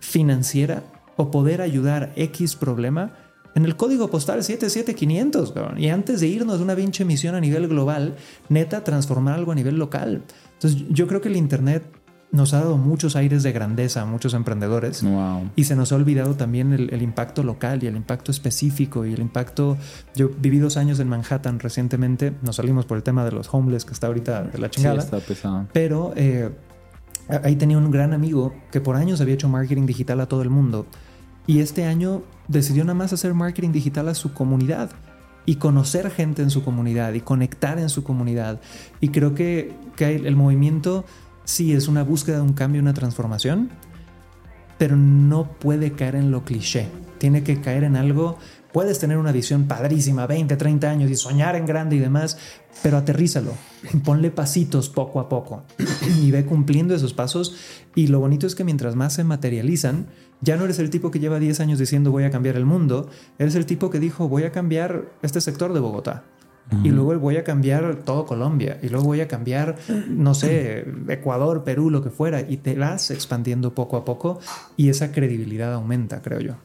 financiera o poder ayudar X problema en el código postal 77500, Y antes de irnos de una pinche misión a nivel global, neta, transformar algo a nivel local. Entonces, yo creo que el Internet nos ha dado muchos aires de grandeza a muchos emprendedores y se nos ha olvidado también el, impacto local y el impacto específico y el impacto. Yo viví dos años en Manhattan recientemente, nos salimos por el tema de los homeless que está ahorita de la chingada. Sí, está pesado. Pero eh, ahí tenía un gran amigo que por años había hecho marketing digital a todo el mundo y este año decidió nada más hacer marketing digital a su comunidad y conocer gente en su comunidad y conectar en su comunidad. Y creo que, que el movimiento sí es una búsqueda de un cambio, una transformación, pero no puede caer en lo cliché. Tiene que caer en algo. Puedes tener una visión padrísima, 20, 30 años y soñar en grande y demás, pero aterrízalo. *laughs* Ponle pasitos poco a poco *clears throat* y ve cumpliendo esos pasos. Y lo bonito es que mientras más se materializan, ya no eres el tipo que lleva 10 años diciendo voy a cambiar el mundo, eres el tipo que dijo voy a cambiar este sector de Bogotá y luego voy a cambiar todo Colombia. Y luego voy a cambiar, no sé, Ecuador, Perú, lo que fuera. Y te vas expandiendo poco a poco y esa credibilidad aumenta, creo yo.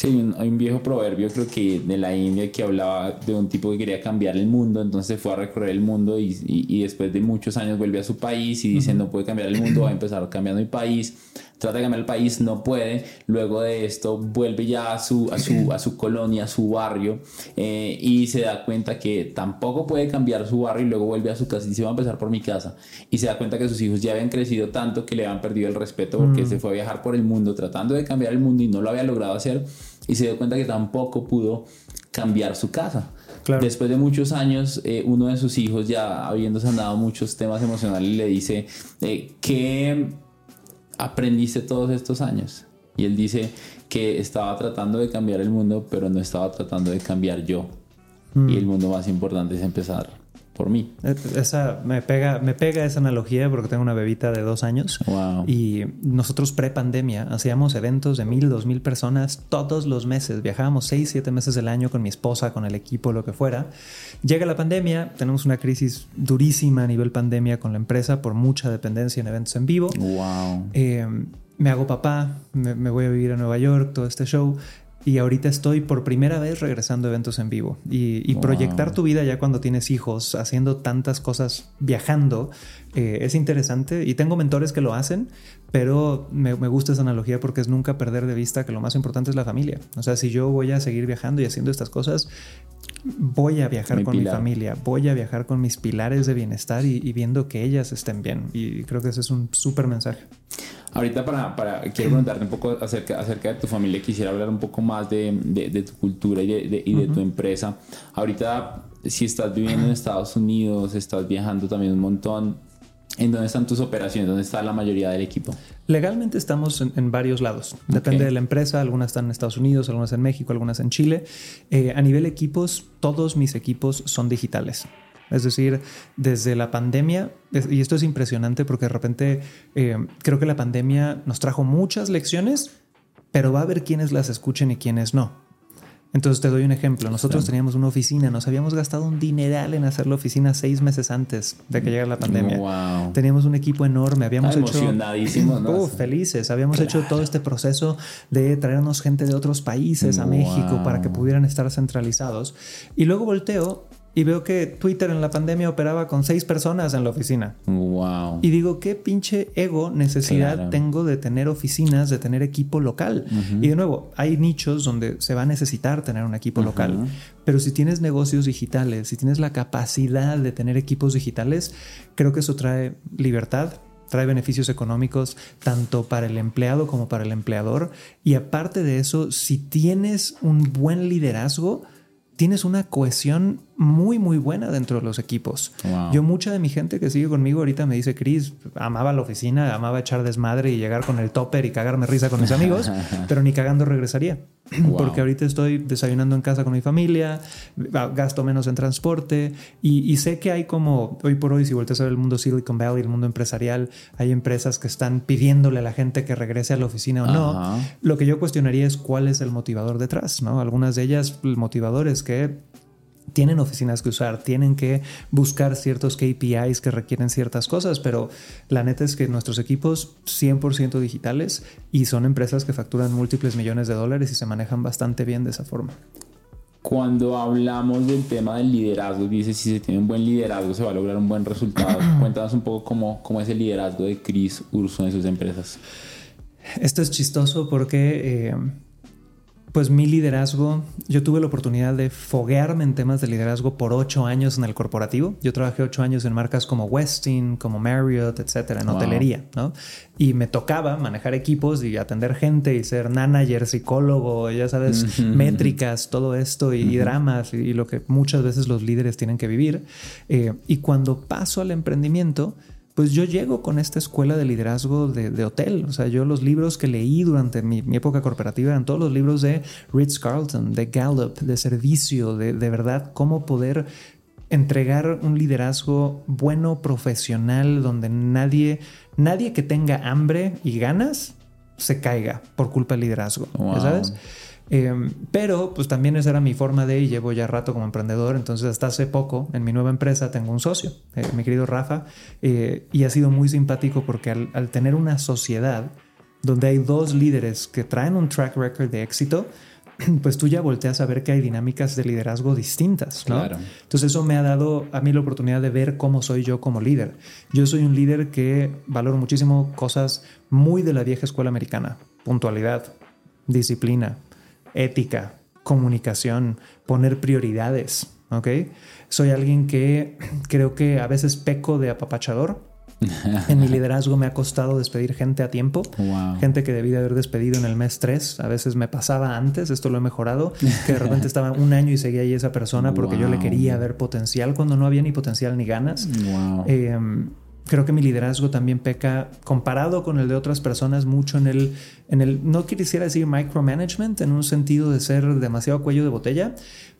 Sí, hay un, viejo proverbio, creo que de la India, que hablaba de un tipo que quería cambiar el mundo, entonces fue a recorrer el mundo y, y, después de muchos años vuelve a su país y dice, no puede cambiar el mundo, va a empezar cambiando mi país trata de cambiar el país, no puede, luego de esto vuelve ya a su, a su, a su colonia, a su barrio eh, y se da cuenta que tampoco puede cambiar su barrio y luego vuelve a su casa. Y dice va a empezar por mi casa y se da cuenta que sus hijos ya habían crecido tanto que le habían perdido el respeto porque mm. se fue a viajar por el mundo tratando de cambiar el mundo y no lo había logrado hacer. Y se dio cuenta que tampoco pudo cambiar su casa. Después de muchos años, eh, uno de sus hijos, ya habiendo sanado muchos temas emocionales, le dice eh, que aprendiste todos estos años? Y él dice que estaba tratando de cambiar el mundo, pero no estaba tratando de cambiar yo. Y el mm. mundo más importante es empezar por mí. Eh, esa me pega, me pega esa analogía porque tengo una bebita de dos años y nosotros pre pandemia hacíamos eventos de mil, dos mil personas todos los meses. Viajábamos seis, siete meses del año con mi esposa, con el equipo, lo que fuera. Llega la pandemia, tenemos una crisis durísima a nivel pandemia con la empresa por mucha dependencia en eventos en vivo. Wow. Eh, me hago papá, me, voy a vivir a Nueva York, todo este show. Y ahorita estoy por primera vez regresando a eventos en vivo. Y, proyectar tu vida ya cuando tienes hijos, haciendo tantas cosas, viajando, eh, es interesante. Y tengo mentores que lo hacen, pero me, me, gusta esa analogía porque es nunca perder de vista que lo más importante es la familia. O sea, si yo voy a seguir viajando y haciendo estas cosas, voy a viajar con mi familia, voy a viajar con mis pilares de bienestar y, viendo que ellas estén bien. Y creo que ese es un súper mensaje. Ahorita para, para, quiero *clears throat* preguntarte un poco acerca, acerca de tu familia, quisiera hablar un poco más de, de, tu cultura y, de, y de tu empresa. Ahorita, si estás viviendo en *clears throat* Estados Unidos, estás viajando también un montón, ¿En dónde están tus operaciones? ¿Dónde está la mayoría del equipo? Legalmente estamos en, varios lados. Depende de la empresa. Algunas están en Estados Unidos, algunas en México, algunas en Chile. Eh, a nivel equipos, todos mis equipos son digitales. Es decir, desde la pandemia, y esto es impresionante porque de repente eh, creo que la pandemia nos trajo muchas lecciones, pero va a haber quienes las escuchen y quienes no. Entonces te doy un ejemplo. Nosotros teníamos una oficina, nos habíamos gastado un dineral en hacer la oficina seis meses antes de que llegara la pandemia. Teníamos un equipo enorme, habíamos hecho emocionadísimo, ¿no? felices, habíamos hecho todo este proceso de traernos gente de otros países a México para que pudieran estar centralizados. Y luego volteo y veo que Twitter en la pandemia operaba con seis personas en la oficina. Wow. Y digo, ¿qué pinche ego necesidad tengo de tener oficinas, de tener equipo local? Y de nuevo, hay nichos donde se va a necesitar tener un equipo local. Pero si tienes negocios digitales, si tienes la capacidad de tener equipos digitales, creo que eso trae libertad, trae beneficios económicos tanto para el empleado como para el empleador. Y aparte de eso, si tienes un buen liderazgo, tienes una cohesión muy, muy buena dentro de los equipos. Yo, mucha de mi gente que sigue conmigo ahorita me dice, Chris, amaba la oficina, amaba echar desmadre y llegar con el topper y cagarme risa con mis amigos, *laughs* pero ni cagando regresaría. Porque ahorita estoy desayunando en casa con mi familia, gasto menos en transporte y, sé que hay como, hoy por hoy, si volteas a ver el mundo Silicon Valley, el mundo empresarial, hay empresas que están pidiéndole a la gente que regrese a la oficina o no. Lo que yo cuestionaría es cuál es el motivador detrás, ¿no? Algunas de ellas, el motivador es que tienen oficinas que usar, tienen que buscar ciertos KPIs que requieren ciertas cosas, pero la neta es que nuestros equipos 100% digitales y son empresas que facturan múltiples millones de dólares y se manejan bastante bien de esa forma. Cuando hablamos del tema del liderazgo, dice si se tiene un buen liderazgo se va a lograr un buen resultado. *clears throat* Cuéntanos un poco cómo, cómo es el liderazgo de Chris Urso en sus empresas. Esto es chistoso porque... Eh, pues mi liderazgo, yo tuve la oportunidad de foguearme en temas de liderazgo por ocho años en el corporativo. Yo trabajé ocho años en marcas como Westin, como Marriott, etcétera, en hotelería, ¿no? Y me tocaba manejar equipos y atender gente y ser manager, psicólogo, ya sabes, métricas, todo esto y, dramas y, lo que muchas veces los líderes tienen que vivir. Eh, y cuando paso al emprendimiento, pues yo llego con esta escuela de liderazgo de, hotel. O sea, yo los libros que leí durante mi, época corporativa eran todos los libros de Ritz Carlton, de Gallup, de servicio, de, de verdad cómo poder entregar un liderazgo bueno, profesional, donde nadie, nadie que tenga hambre y ganas se caiga por culpa del liderazgo. ¿Sabes? Em, pero pues también esa era mi forma de, y llevo ya rato como emprendedor, entonces hasta hace poco en mi nueva empresa tengo un socio, eh, mi querido Rafa, eh, y ha sido muy simpático porque al, tener una sociedad donde hay dos líderes que traen un track record de éxito, *clears throat* pues tú ya volteas a ver que hay dinámicas de liderazgo distintas, ¿no? Entonces eso me ha dado a mí la oportunidad de ver cómo soy yo como líder. Yo soy un líder que valoro muchísimo cosas muy de la vieja escuela americana, puntualidad, disciplina, ética, comunicación, poner prioridades, ¿ok? Soy alguien que creo que a veces peco de apapachador. En mi liderazgo me ha costado despedir gente a tiempo, gente que debí de haber despedido en el mes 3, a veces me pasaba antes, esto lo he mejorado, que de repente estaba un año y seguía ahí esa persona porque yo le quería ver potencial cuando no había ni potencial ni ganas. Em, creo que mi liderazgo también peca comparado con el de otras personas mucho en el, en el, no quisiera decir micromanagement en un sentido de ser demasiado cuello de botella,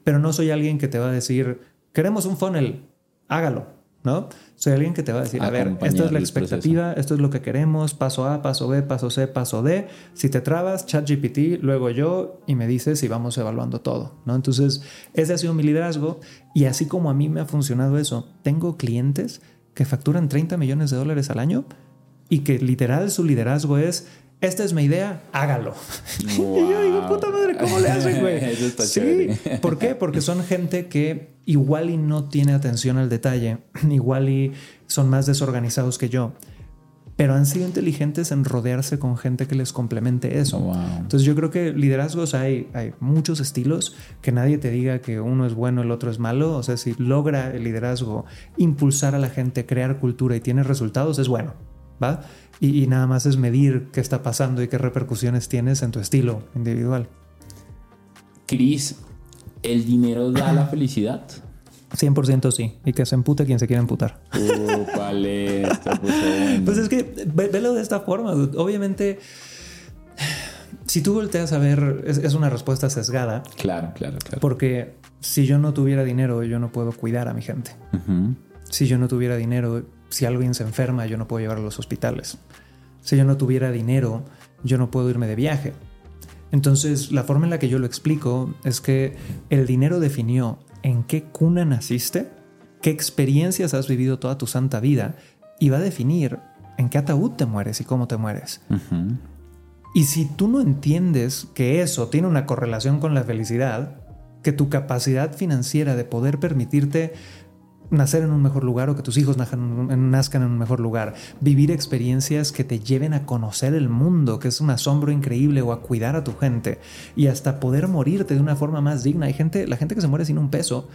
pero no soy alguien que te va a decir, queremos un funnel, hágalo, ¿no? Soy alguien que te va a decir, a ver, esto es la expectativa, esto es lo que queremos, paso A, paso B, paso C, paso D. Si te trabas, ChatGPT, luego yo, y me dices y vamos evaluando todo, ¿no? Entonces, ese ha sido mi liderazgo y así como a mí me ha funcionado eso, tengo clientes que facturan 30 millones de dólares al año y que literal su liderazgo es, esta es mi idea, hágalo. *laughs* y yo digo, puta madre, ¿cómo le hacen, güey? *laughs* sí, ¿por qué? Porque son gente que igual y no tiene atención al detalle, *clears throat* igual y son más desorganizados que yo pero han sido inteligentes en rodearse con gente que les complemente eso. Entonces yo creo que liderazgos hay, hay muchos estilos, que nadie te diga que uno es bueno, el otro es malo, o sea, si logra el liderazgo impulsar a la gente, crear cultura y tiene resultados, es bueno, ¿va? Y, y nada más es medir qué está pasando y qué repercusiones tienes en tu estilo individual. Cris, ¿el dinero da la felicidad? 100% sí. Y que se empute quien se quiera emputar. Uh, *laughs* pues es que velo de esta forma. Obviamente, si tú volteas a ver, es, una respuesta sesgada. Claro, claro, claro. Porque si yo no tuviera dinero, yo no puedo cuidar a mi gente. Si yo no tuviera dinero, si alguien se enferma, yo no puedo llevar a los hospitales. Si yo no tuviera dinero, yo no puedo irme de viaje. Entonces, la forma en la que yo lo explico es que el dinero definió en qué cuna naciste, qué experiencias has vivido toda tu santa vida y va a definir en qué ataúd te mueres y cómo te mueres. Y si tú no entiendes que eso tiene una correlación con la felicidad, que tu capacidad financiera de poder permitirte nacer en un mejor lugar o que tus hijos nazcan en un mejor lugar, vivir experiencias que te lleven a conocer el mundo, que es un asombro increíble, o a cuidar a tu gente y hasta poder morirte de una forma más digna. Hay gente, la gente que se muere sin un peso,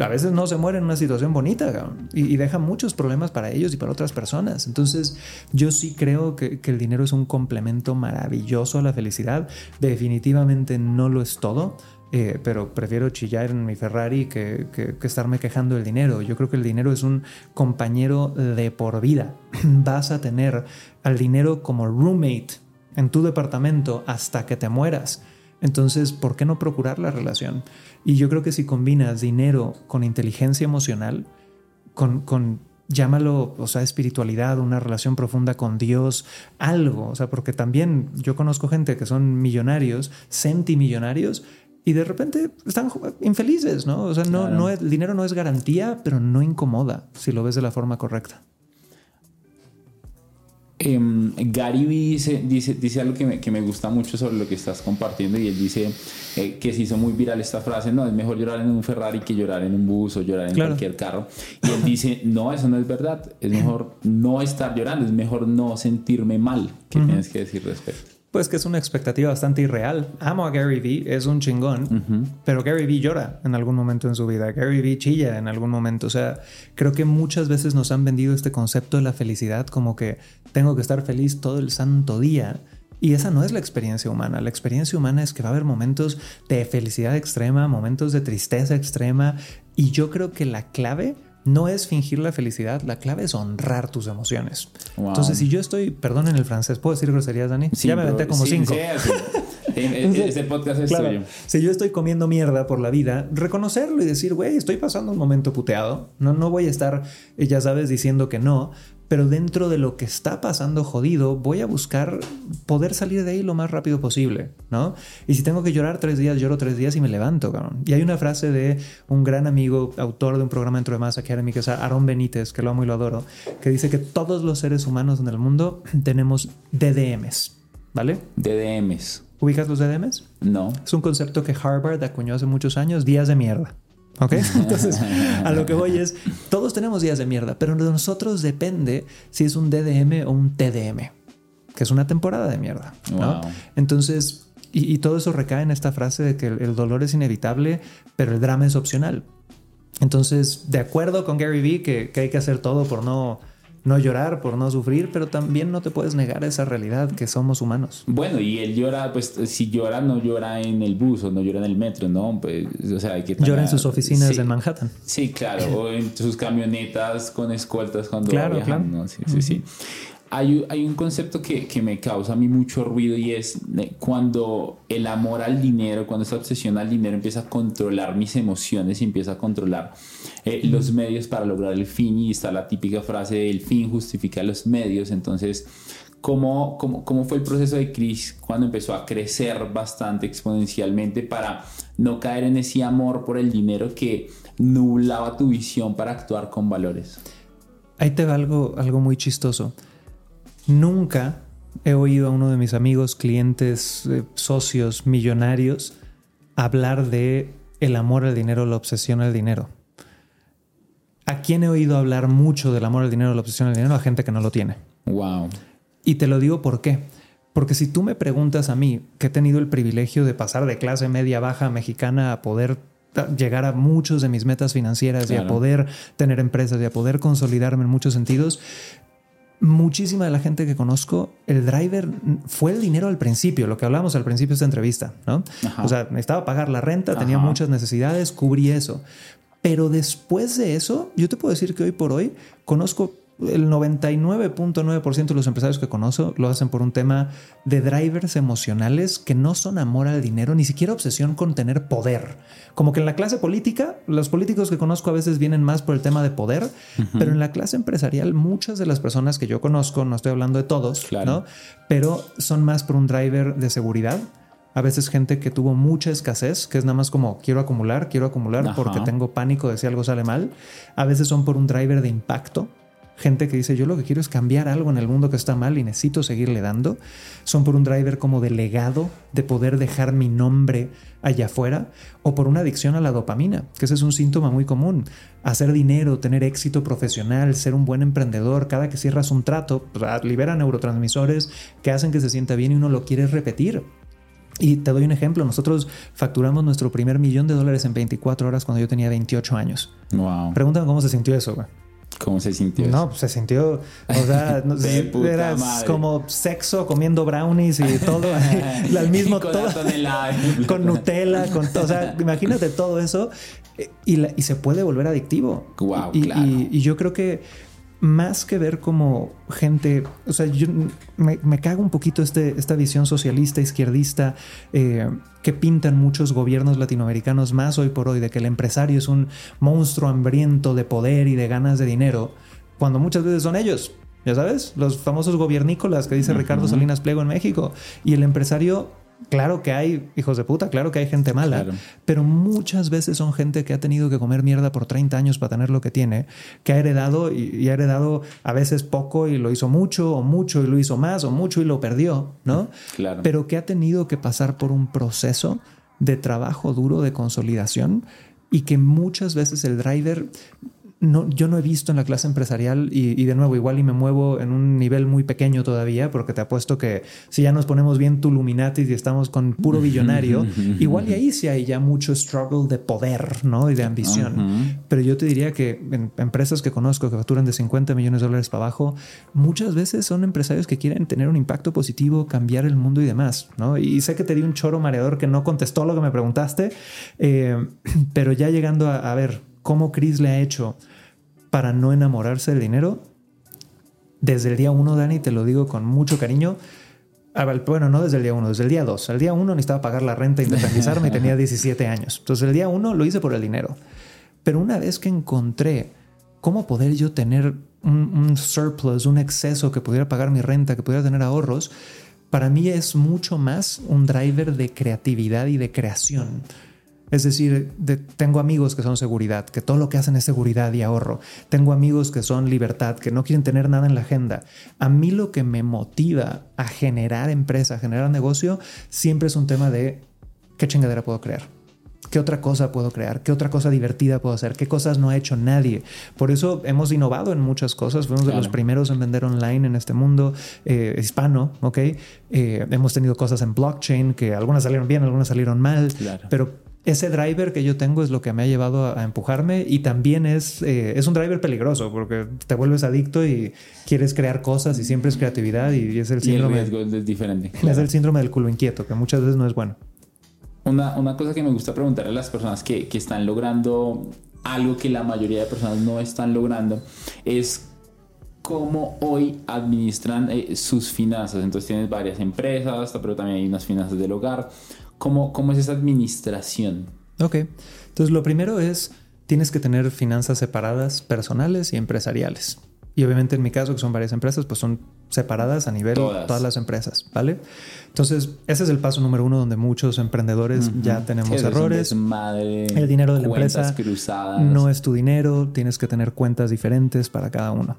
a veces no se muere en una situación bonita y, deja muchos problemas para ellos y para otras personas. Entonces, yo sí creo que, que el dinero es un complemento maravilloso a la felicidad. Definitivamente no lo es todo eh, pero prefiero chillar en mi Ferrari que, estarme quejando del dinero. Yo creo que el dinero es un compañero de por vida. *clears throat* Vas a tener al dinero como roommate en tu departamento hasta que te mueras. Entonces, ¿por qué no procurar la relación? Y yo creo que si combinas dinero con inteligencia emocional, con, con llámalo, o sea, espiritualidad, una relación profunda con Dios, algo, o sea, porque también yo conozco gente que son millonarios, centimillonarios, y de repente están infelices, ¿no? O sea, no, no el dinero no es garantía, pero no incomoda si lo ves de la forma correcta. Em, Gary dice, dice, dice algo que me, que me, gusta mucho sobre lo que estás compartiendo y él dice eh, que se hizo muy viral esta frase, no, es mejor llorar en un Ferrari que llorar en un bus o llorar en cualquier carro. Y él dice, no, eso no es verdad, es mejor no estar llorando, es mejor no sentirme mal. ¿Qué tienes que decir respecto? Pues que es una expectativa bastante irreal. Amo a Gary Vee, es un chingón, pero Gary Vee llora en algún momento en su vida. Gary Vee chilla en algún momento. O sea, creo que muchas veces nos han vendido este concepto de la felicidad como que tengo que estar feliz todo el santo día. Y esa no es la experiencia humana. La experiencia humana es que va a haber momentos de felicidad extrema, momentos de tristeza extrema. Y yo creo que la clave no es fingir la felicidad, la clave es honrar tus emociones. Entonces, si yo estoy, perdón en el francés, ¿puedo decir groserías, Dani? Sí, ya me aventé como cinco. *laughs* Ese podcast es claro, Si yo estoy comiendo mierda por la vida, reconocerlo y decir, güey, estoy pasando un momento puteado. No, no voy a estar, ya sabes, diciendo que no, pero dentro de lo que está pasando jodido, voy a buscar poder salir de ahí lo más rápido posible, ¿no? Y si tengo que llorar tres días, lloro tres días y me levanto, cabrón. Y hay una frase de un gran amigo, autor de un programa dentro de Mass Academy, que es Aaron Benítez, que lo amo y lo adoro, que dice que todos los seres humanos en el mundo *clears throat* tenemos DDMs, ¿vale? DDMs. ¿Ubicas los DDMs? No. Es un concepto que Harvard acuñó hace muchos años, días de mierda. ¿Ok? *laughs* Entonces, a lo que voy es, todos tenemos días de mierda, pero de nosotros depende si es un DDM o un TDM, que es una temporada de mierda. ¿no? Entonces, y, todo eso recae en esta frase de que el, dolor es inevitable, pero el drama es opcional. Entonces, de acuerdo con Gary Vee, que hay que hacer todo por no no llorar, por no sufrir, pero también no te puedes negar esa realidad que somos humanos. Bueno, y él llora, pues si llora, no llora en el bus o no llora en el metro, ¿no? Pues, o sea, hay que Llora en sus oficinas en Manhattan. Sí, claro, o en sus camionetas con escoltas cuando claro, viajan, claro. ¿no? Sí, sí, sí. Hay, hay, un concepto que, que, me causa a mí mucho ruido y es cuando el amor al dinero, cuando esa obsesión al dinero empieza a controlar mis emociones y empieza a controlar eh, los medios para lograr el fin y está la típica frase el fin justifica los medios. Entonces, ¿cómo, cómo, cómo fue el proceso de Chris cuando empezó a crecer bastante exponencialmente para no caer en ese amor por el dinero que nublaba tu visión para actuar con valores? Ahí te va algo, algo muy chistoso. Nunca he oído a uno de mis amigos, clientes, eh, socios, millonarios hablar de el amor al dinero, la obsesión al dinero. ¿A quién he oído hablar mucho del amor al dinero, la obsesión al dinero? A gente que no lo tiene. Wow. Y te lo digo por qué. Porque si tú me preguntas a mí, que he tenido el privilegio de pasar de clase media baja mexicana a poder llegar a muchos de mis metas financieras y a poder tener empresas y a poder consolidarme en muchos sentidos, muchísima de la gente que conozco, el driver fue el dinero al principio, lo que hablamos al principio de esta entrevista, ¿no? O sea, necesitaba pagar la renta, tenía muchas necesidades, cubrí eso. Pero después de eso, yo te puedo decir que hoy por hoy conozco el 99.9% de los empresarios que conozco lo hacen por un tema de drivers emocionales que no son amor al dinero, ni siquiera obsesión con tener poder. Como que en la clase política, los políticos que conozco a veces vienen más por el tema de poder, pero en la clase empresarial muchas de las personas que yo conozco, no estoy hablando de todos, ¿no? pero son más por un driver de seguridad a veces gente que tuvo mucha escasez, que es nada más como quiero acumular, quiero acumular porque tengo pánico de si algo sale mal. A veces son por un driver de impacto. Gente que dice yo lo que quiero es cambiar algo en el mundo que está mal y necesito seguirle dando. Son por un driver como de legado, de poder dejar mi nombre allá afuera. O por una adicción a la dopamina, que ese es un síntoma muy común. Hacer dinero, tener éxito profesional, ser un buen emprendedor. Cada que cierras un trato, pues, libera neurotransmisores que hacen que se sienta bien y uno lo quiere repetir. Y te doy un ejemplo, nosotros facturamos nuestro primer millón de dólares en 24 horas cuando yo tenía 28 años. Wow. Pregúntame cómo se sintió eso, güey. ¿Cómo se sintió? No, pues se sintió, o sea, *laughs* no, era como sexo comiendo brownies y todo *laughs* *laughs* al mismo todo con Nutella, con todo, o sea, imagínate todo eso eh, y, y se puede volver adictivo. Wow, y, claro. y yo creo que más que ver como gente, o sea, yo me, cago un poquito este, esta visión socialista, izquierdista, eh, que pintan muchos gobiernos latinoamericanos más hoy por hoy, de que el empresario es un monstruo hambriento de poder y de ganas de dinero, cuando muchas veces son ellos. Ya sabes, los famosos gobiernícolas que dice Ricardo Salinas Pliego en México. Y el empresario Claro que hay hijos de puta, claro que hay gente mala, pero muchas veces son gente que ha tenido que comer mierda por 30 años para tener lo que tiene, que ha heredado y, ha heredado a veces poco y lo hizo mucho, o mucho y lo hizo más, o mucho y lo perdió, ¿no? *laughs* Claro. Pero que ha tenido que pasar por un proceso de trabajo duro, de consolidación, y que muchas veces el driver no, yo no he visto en la clase empresarial y, de nuevo igual y me muevo en un nivel muy pequeño todavía porque te apuesto que si ya nos ponemos bien Tuluminatis y estamos con puro billonario, igual y ahí sí hay ya mucho struggle de poder, ¿no? Y de ambición. Pero yo te diría que en empresas que conozco que facturan de 50 millones de dólares para abajo, muchas veces son empresarios que quieren tener un impacto positivo, cambiar el mundo y demás, ¿no? Y sé que te di un choro mareador que no contestó lo que me preguntaste, eh, *clears throat* pero ya llegando a, a ver cómo Chris le ha hecho para no enamorarse del dinero. Desde el día uno, Dani, te lo digo con mucho cariño. Bueno, no desde el día uno, desde el día dos. El día uno necesitaba pagar la renta, independizarme y tenía *laughs* 17 años. Entonces el día uno lo hice por el dinero. Pero una vez que encontré cómo poder yo tener un, un surplus, un exceso que pudiera pagar mi renta, que pudiera tener ahorros, para mí es mucho más un driver de creatividad y de creación. Es decir, tengo amigos que son seguridad, que todo lo que hacen es seguridad y ahorro. Tengo amigos que son libertad, que no quieren tener nada en la agenda. A mí lo que me motiva a generar empresa, a generar negocio, siempre es un tema de qué chingadera puedo crear. ¿Qué otra cosa puedo crear? ¿Qué otra cosa divertida puedo hacer? ¿Qué cosas no ha hecho nadie? Por eso hemos innovado en muchas cosas. Fuimos de los primeros en vender online en este mundo eh, hispano, ¿ok? Eh, hemos tenido cosas en blockchain que algunas salieron bien, algunas salieron mal, pero ese driver que yo tengo es lo que me ha llevado a, empujarme y también es, eh, es un driver peligroso porque te vuelves adicto y quieres crear cosas y siempre es creatividad y, es el síndrome. es diferente. *laughs* Es el síndrome del culo inquieto, que muchas veces no es bueno. Una, una cosa que me gusta preguntar a las personas que, que están logrando algo que la mayoría de personas no están logrando es cómo hoy administran eh, sus finanzas. Entonces tienes varias empresas, pero también hay unas finanzas del hogar. ¿Cómo, es esa administración? Ok, entonces lo primero es, tienes que tener finanzas separadas personales y empresariales. Y obviamente en mi caso, que son varias empresas, pues son separadas a nivel todas, todas las empresas, ¿vale? Entonces, ese es el paso número uno donde muchos emprendedores ya tenemos errores. el dinero de la empresa no es tu dinero, tienes que tener cuentas diferentes para cada uno.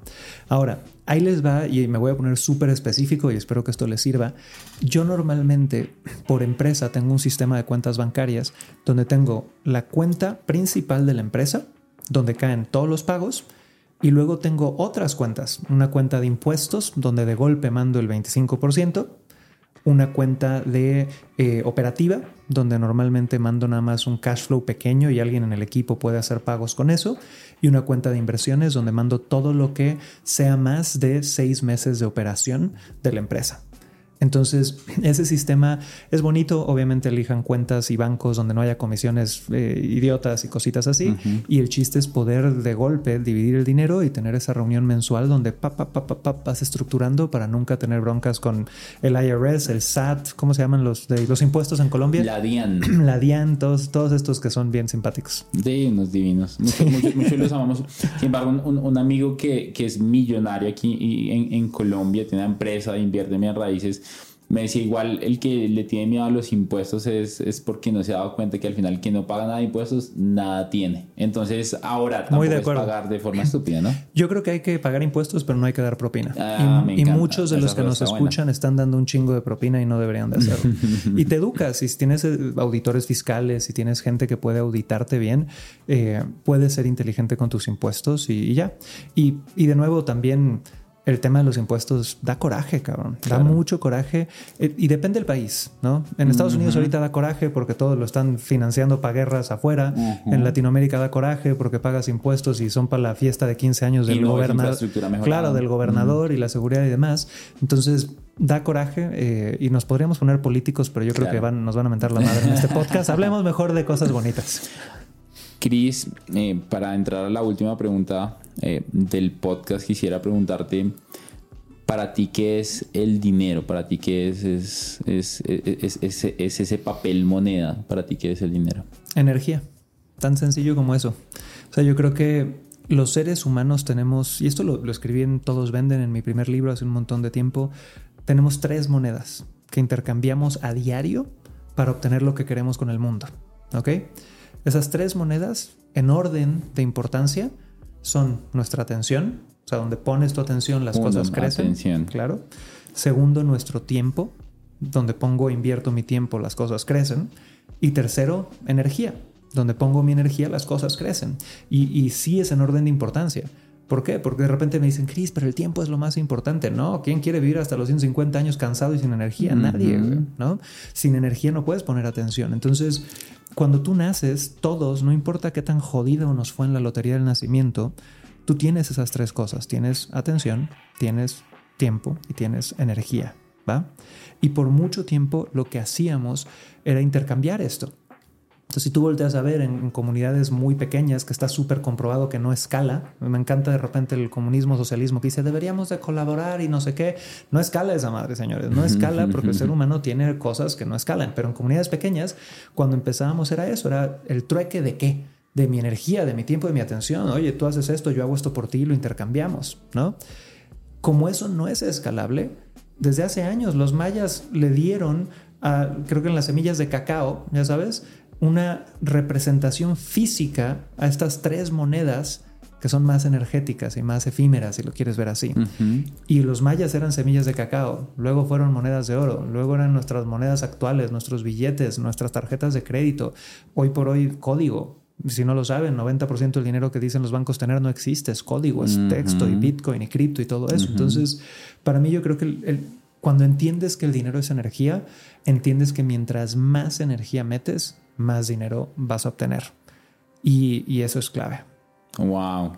Ahora, ahí les va y me voy a poner súper específico y espero que esto les sirva. Yo normalmente por empresa tengo un sistema de cuentas bancarias donde tengo la cuenta principal de la empresa, donde caen todos los pagos y luego tengo otras cuentas, una cuenta de impuestos donde de golpe mando el 25%, una cuenta de eh, operativa donde normalmente mando nada más un cash flow pequeño y alguien en el equipo puede hacer pagos con eso, y una cuenta de inversiones donde mando todo lo que sea más de seis meses de operación de la empresa. Entonces, *laughs* ese sistema es bonito. Obviamente elijan cuentas y bancos donde no haya comisiones eh, idiotas y cositas así. Y el chiste es poder de golpe dividir el dinero y tener esa reunión mensual donde pa, pa, pa, pa, vas estructurando para nunca tener broncas con el IRS, el SAT, ¿cómo se llaman los, de, los impuestos en Colombia? La DIAN. *clears throat* La DIAN, todos, todos estos que son bien simpáticos. Divinos, divinos. Muchos los *laughs* amamos. Sin embargo, un, amigo que, que, es millonario aquí en, en Colombia, tiene una empresa, invierte en raíces me decía igual el que le tiene miedo a los impuestos es, es porque no se ha dado cuenta que al final quien no paga nada de impuestos nada tiene. Entonces ahora tampoco Muy de pagar de forma estúpida, ¿no? *laughs* Yo creo que hay que pagar impuestos pero no hay que dar propina. Ah, y, muchos de los que nos escuchan están dando un chingo de propina y no deberían de hacerlo. *laughs* y te educas, si tienes eh, auditores fiscales, si tienes gente que puede auditarte bien, eh, puedes ser inteligente con tus impuestos y, y ya. Y, y de nuevo también el tema de los impuestos da coraje, cabrón. Da mucho coraje eh, y depende del país, ¿no? En Estados Unidos ahorita da coraje porque todos lo están financiando para guerras afuera. En Latinoamérica da coraje porque pagas impuestos y son para la fiesta de 15 años del gobernador. Claro, del gobernador y la seguridad y demás. Entonces, da coraje eh, y nos podríamos poner políticos, pero yo creo que van, nos van a mentar la madre en este podcast. *laughs* Hablemos mejor de cosas bonitas. Cris, eh, para entrar a la última pregunta eh, del podcast, quisiera preguntarte, para ti, ¿qué es el dinero? Para ti, ¿qué es, es, es, es, ese papel moneda? Para ti, ¿qué es el dinero? Energía, tan sencillo como eso. O sea, yo creo que los seres humanos tenemos, y esto lo, lo escribí en Todos Venden en mi primer libro hace un montón de tiempo, tenemos tres monedas. que intercambiamos a diario para obtener lo que queremos con el mundo. ¿Ok? Esas tres monedas, en orden de importancia, son nuestra atención, o sea, donde pones tu atención, las cosas crecen. Atención. Claro. Segundo, nuestro tiempo, donde pongo, invierto mi tiempo, las cosas crecen. Y tercero, energía, donde pongo mi energía, las cosas crecen. Y, y sí es en orden de importancia. ¿Por qué? Porque de repente me dicen, Chris, pero el tiempo es lo más importante. No, ¿quién quiere vivir hasta los 150 años cansado y sin energía? Nadie, ¿no? Sin energía no puedes poner atención. Entonces, cuando tú naces, todos, no importa qué tan jodido nos fue en la lotería del nacimiento, tú tienes esas tres cosas. Tienes atención, tienes tiempo y tienes energía, ¿va? Y por mucho tiempo lo que hacíamos era intercambiar esto. Entonces, si tú volteas a ver en, comunidades muy pequeñas que está súper comprobado que no escala, me encanta de repente el comunismo, socialismo que dice deberíamos de colaborar y no sé qué, no escala esa madre, señores, no escala porque el ser humano tiene cosas que no escalan, pero en comunidades pequeñas, cuando empezábamos era eso, era el trueque de qué, de mi energía, de mi tiempo, de mi atención, oye, tú haces esto, yo hago esto por ti lo intercambiamos, ¿no? Como eso no es escalable, desde hace años los mayas le dieron a, creo que en las semillas de cacao, ya sabes, una representación física a estas tres monedas que son más energéticas y más efímeras, si lo quieres ver así. Y los mayas eran semillas de cacao, luego fueron monedas de oro, luego eran nuestras monedas actuales, nuestros billetes, nuestras tarjetas de crédito, hoy por hoy código. Si no lo saben, 90% del dinero que dicen los bancos tener no existe, es código, es texto y Bitcoin y cripto y todo eso. Entonces, para mí yo creo que el, cuando entiendes que el dinero es energía, entiendes que mientras más energía metes, más dinero vas a obtener. Y, eso es clave. Wow.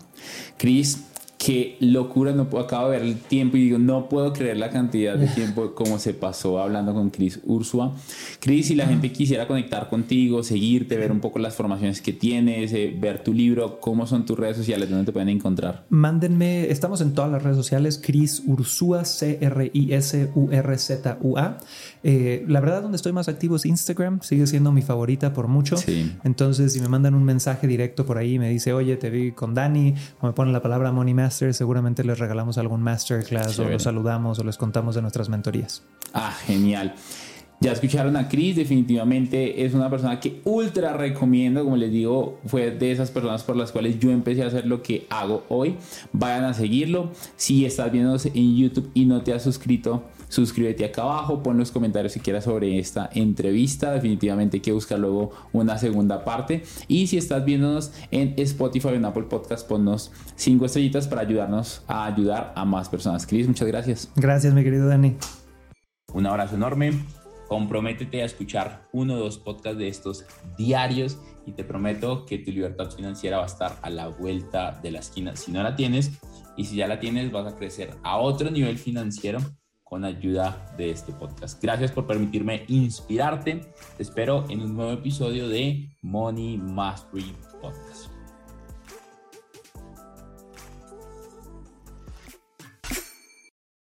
Chris, qué locura, no puedo, acabo de ver el tiempo y digo, no puedo creer la cantidad de tiempo como se pasó hablando con Chris Ursua. Chris, si la gente quisiera conectar contigo, seguirte, ver un poco las formaciones que tienes, eh, ver tu libro, ¿cómo son tus redes sociales? ¿Dónde te pueden encontrar? Mándenme, estamos en todas las redes sociales, Chris Ursua, C-R-I-S-U-R-Z-U-A. Eh, la verdad, donde estoy más activo es Instagram, sigue siendo mi favorita por mucho. Entonces, si me mandan un mensaje directo por ahí, me dice, oye, te vi con Dani, o me ponen la palabra Money Master, seguramente les regalamos algún masterclass o los saludamos o les contamos de nuestras mentorías. Ah, genial. Ya escucharon a Chris, definitivamente es una persona que ultra recomiendo, como les digo, fue de esas personas por las cuales yo empecé a hacer lo que hago hoy. Vayan a seguirlo. Si estás viéndonos en YouTube y no te has suscrito, suscríbete acá abajo, pon los comentarios si quieras sobre esta entrevista. Definitivamente hay que buscar luego una segunda parte. Y si estás viéndonos en Spotify o en Apple Podcast, ponnos cinco estrellitas para ayudarnos a ayudar a más personas. Chris, muchas gracias. Gracias, mi querido Dani. Un abrazo enorme comprométete a escuchar uno o dos podcasts de estos diarios y te prometo que tu libertad financiera va a estar a la vuelta de la esquina. Si no la tienes y si ya la tienes, vas a crecer a otro nivel financiero con ayuda de este podcast. Gracias por permitirme inspirarte. Te espero en un nuevo episodio de Money Mastery Podcast.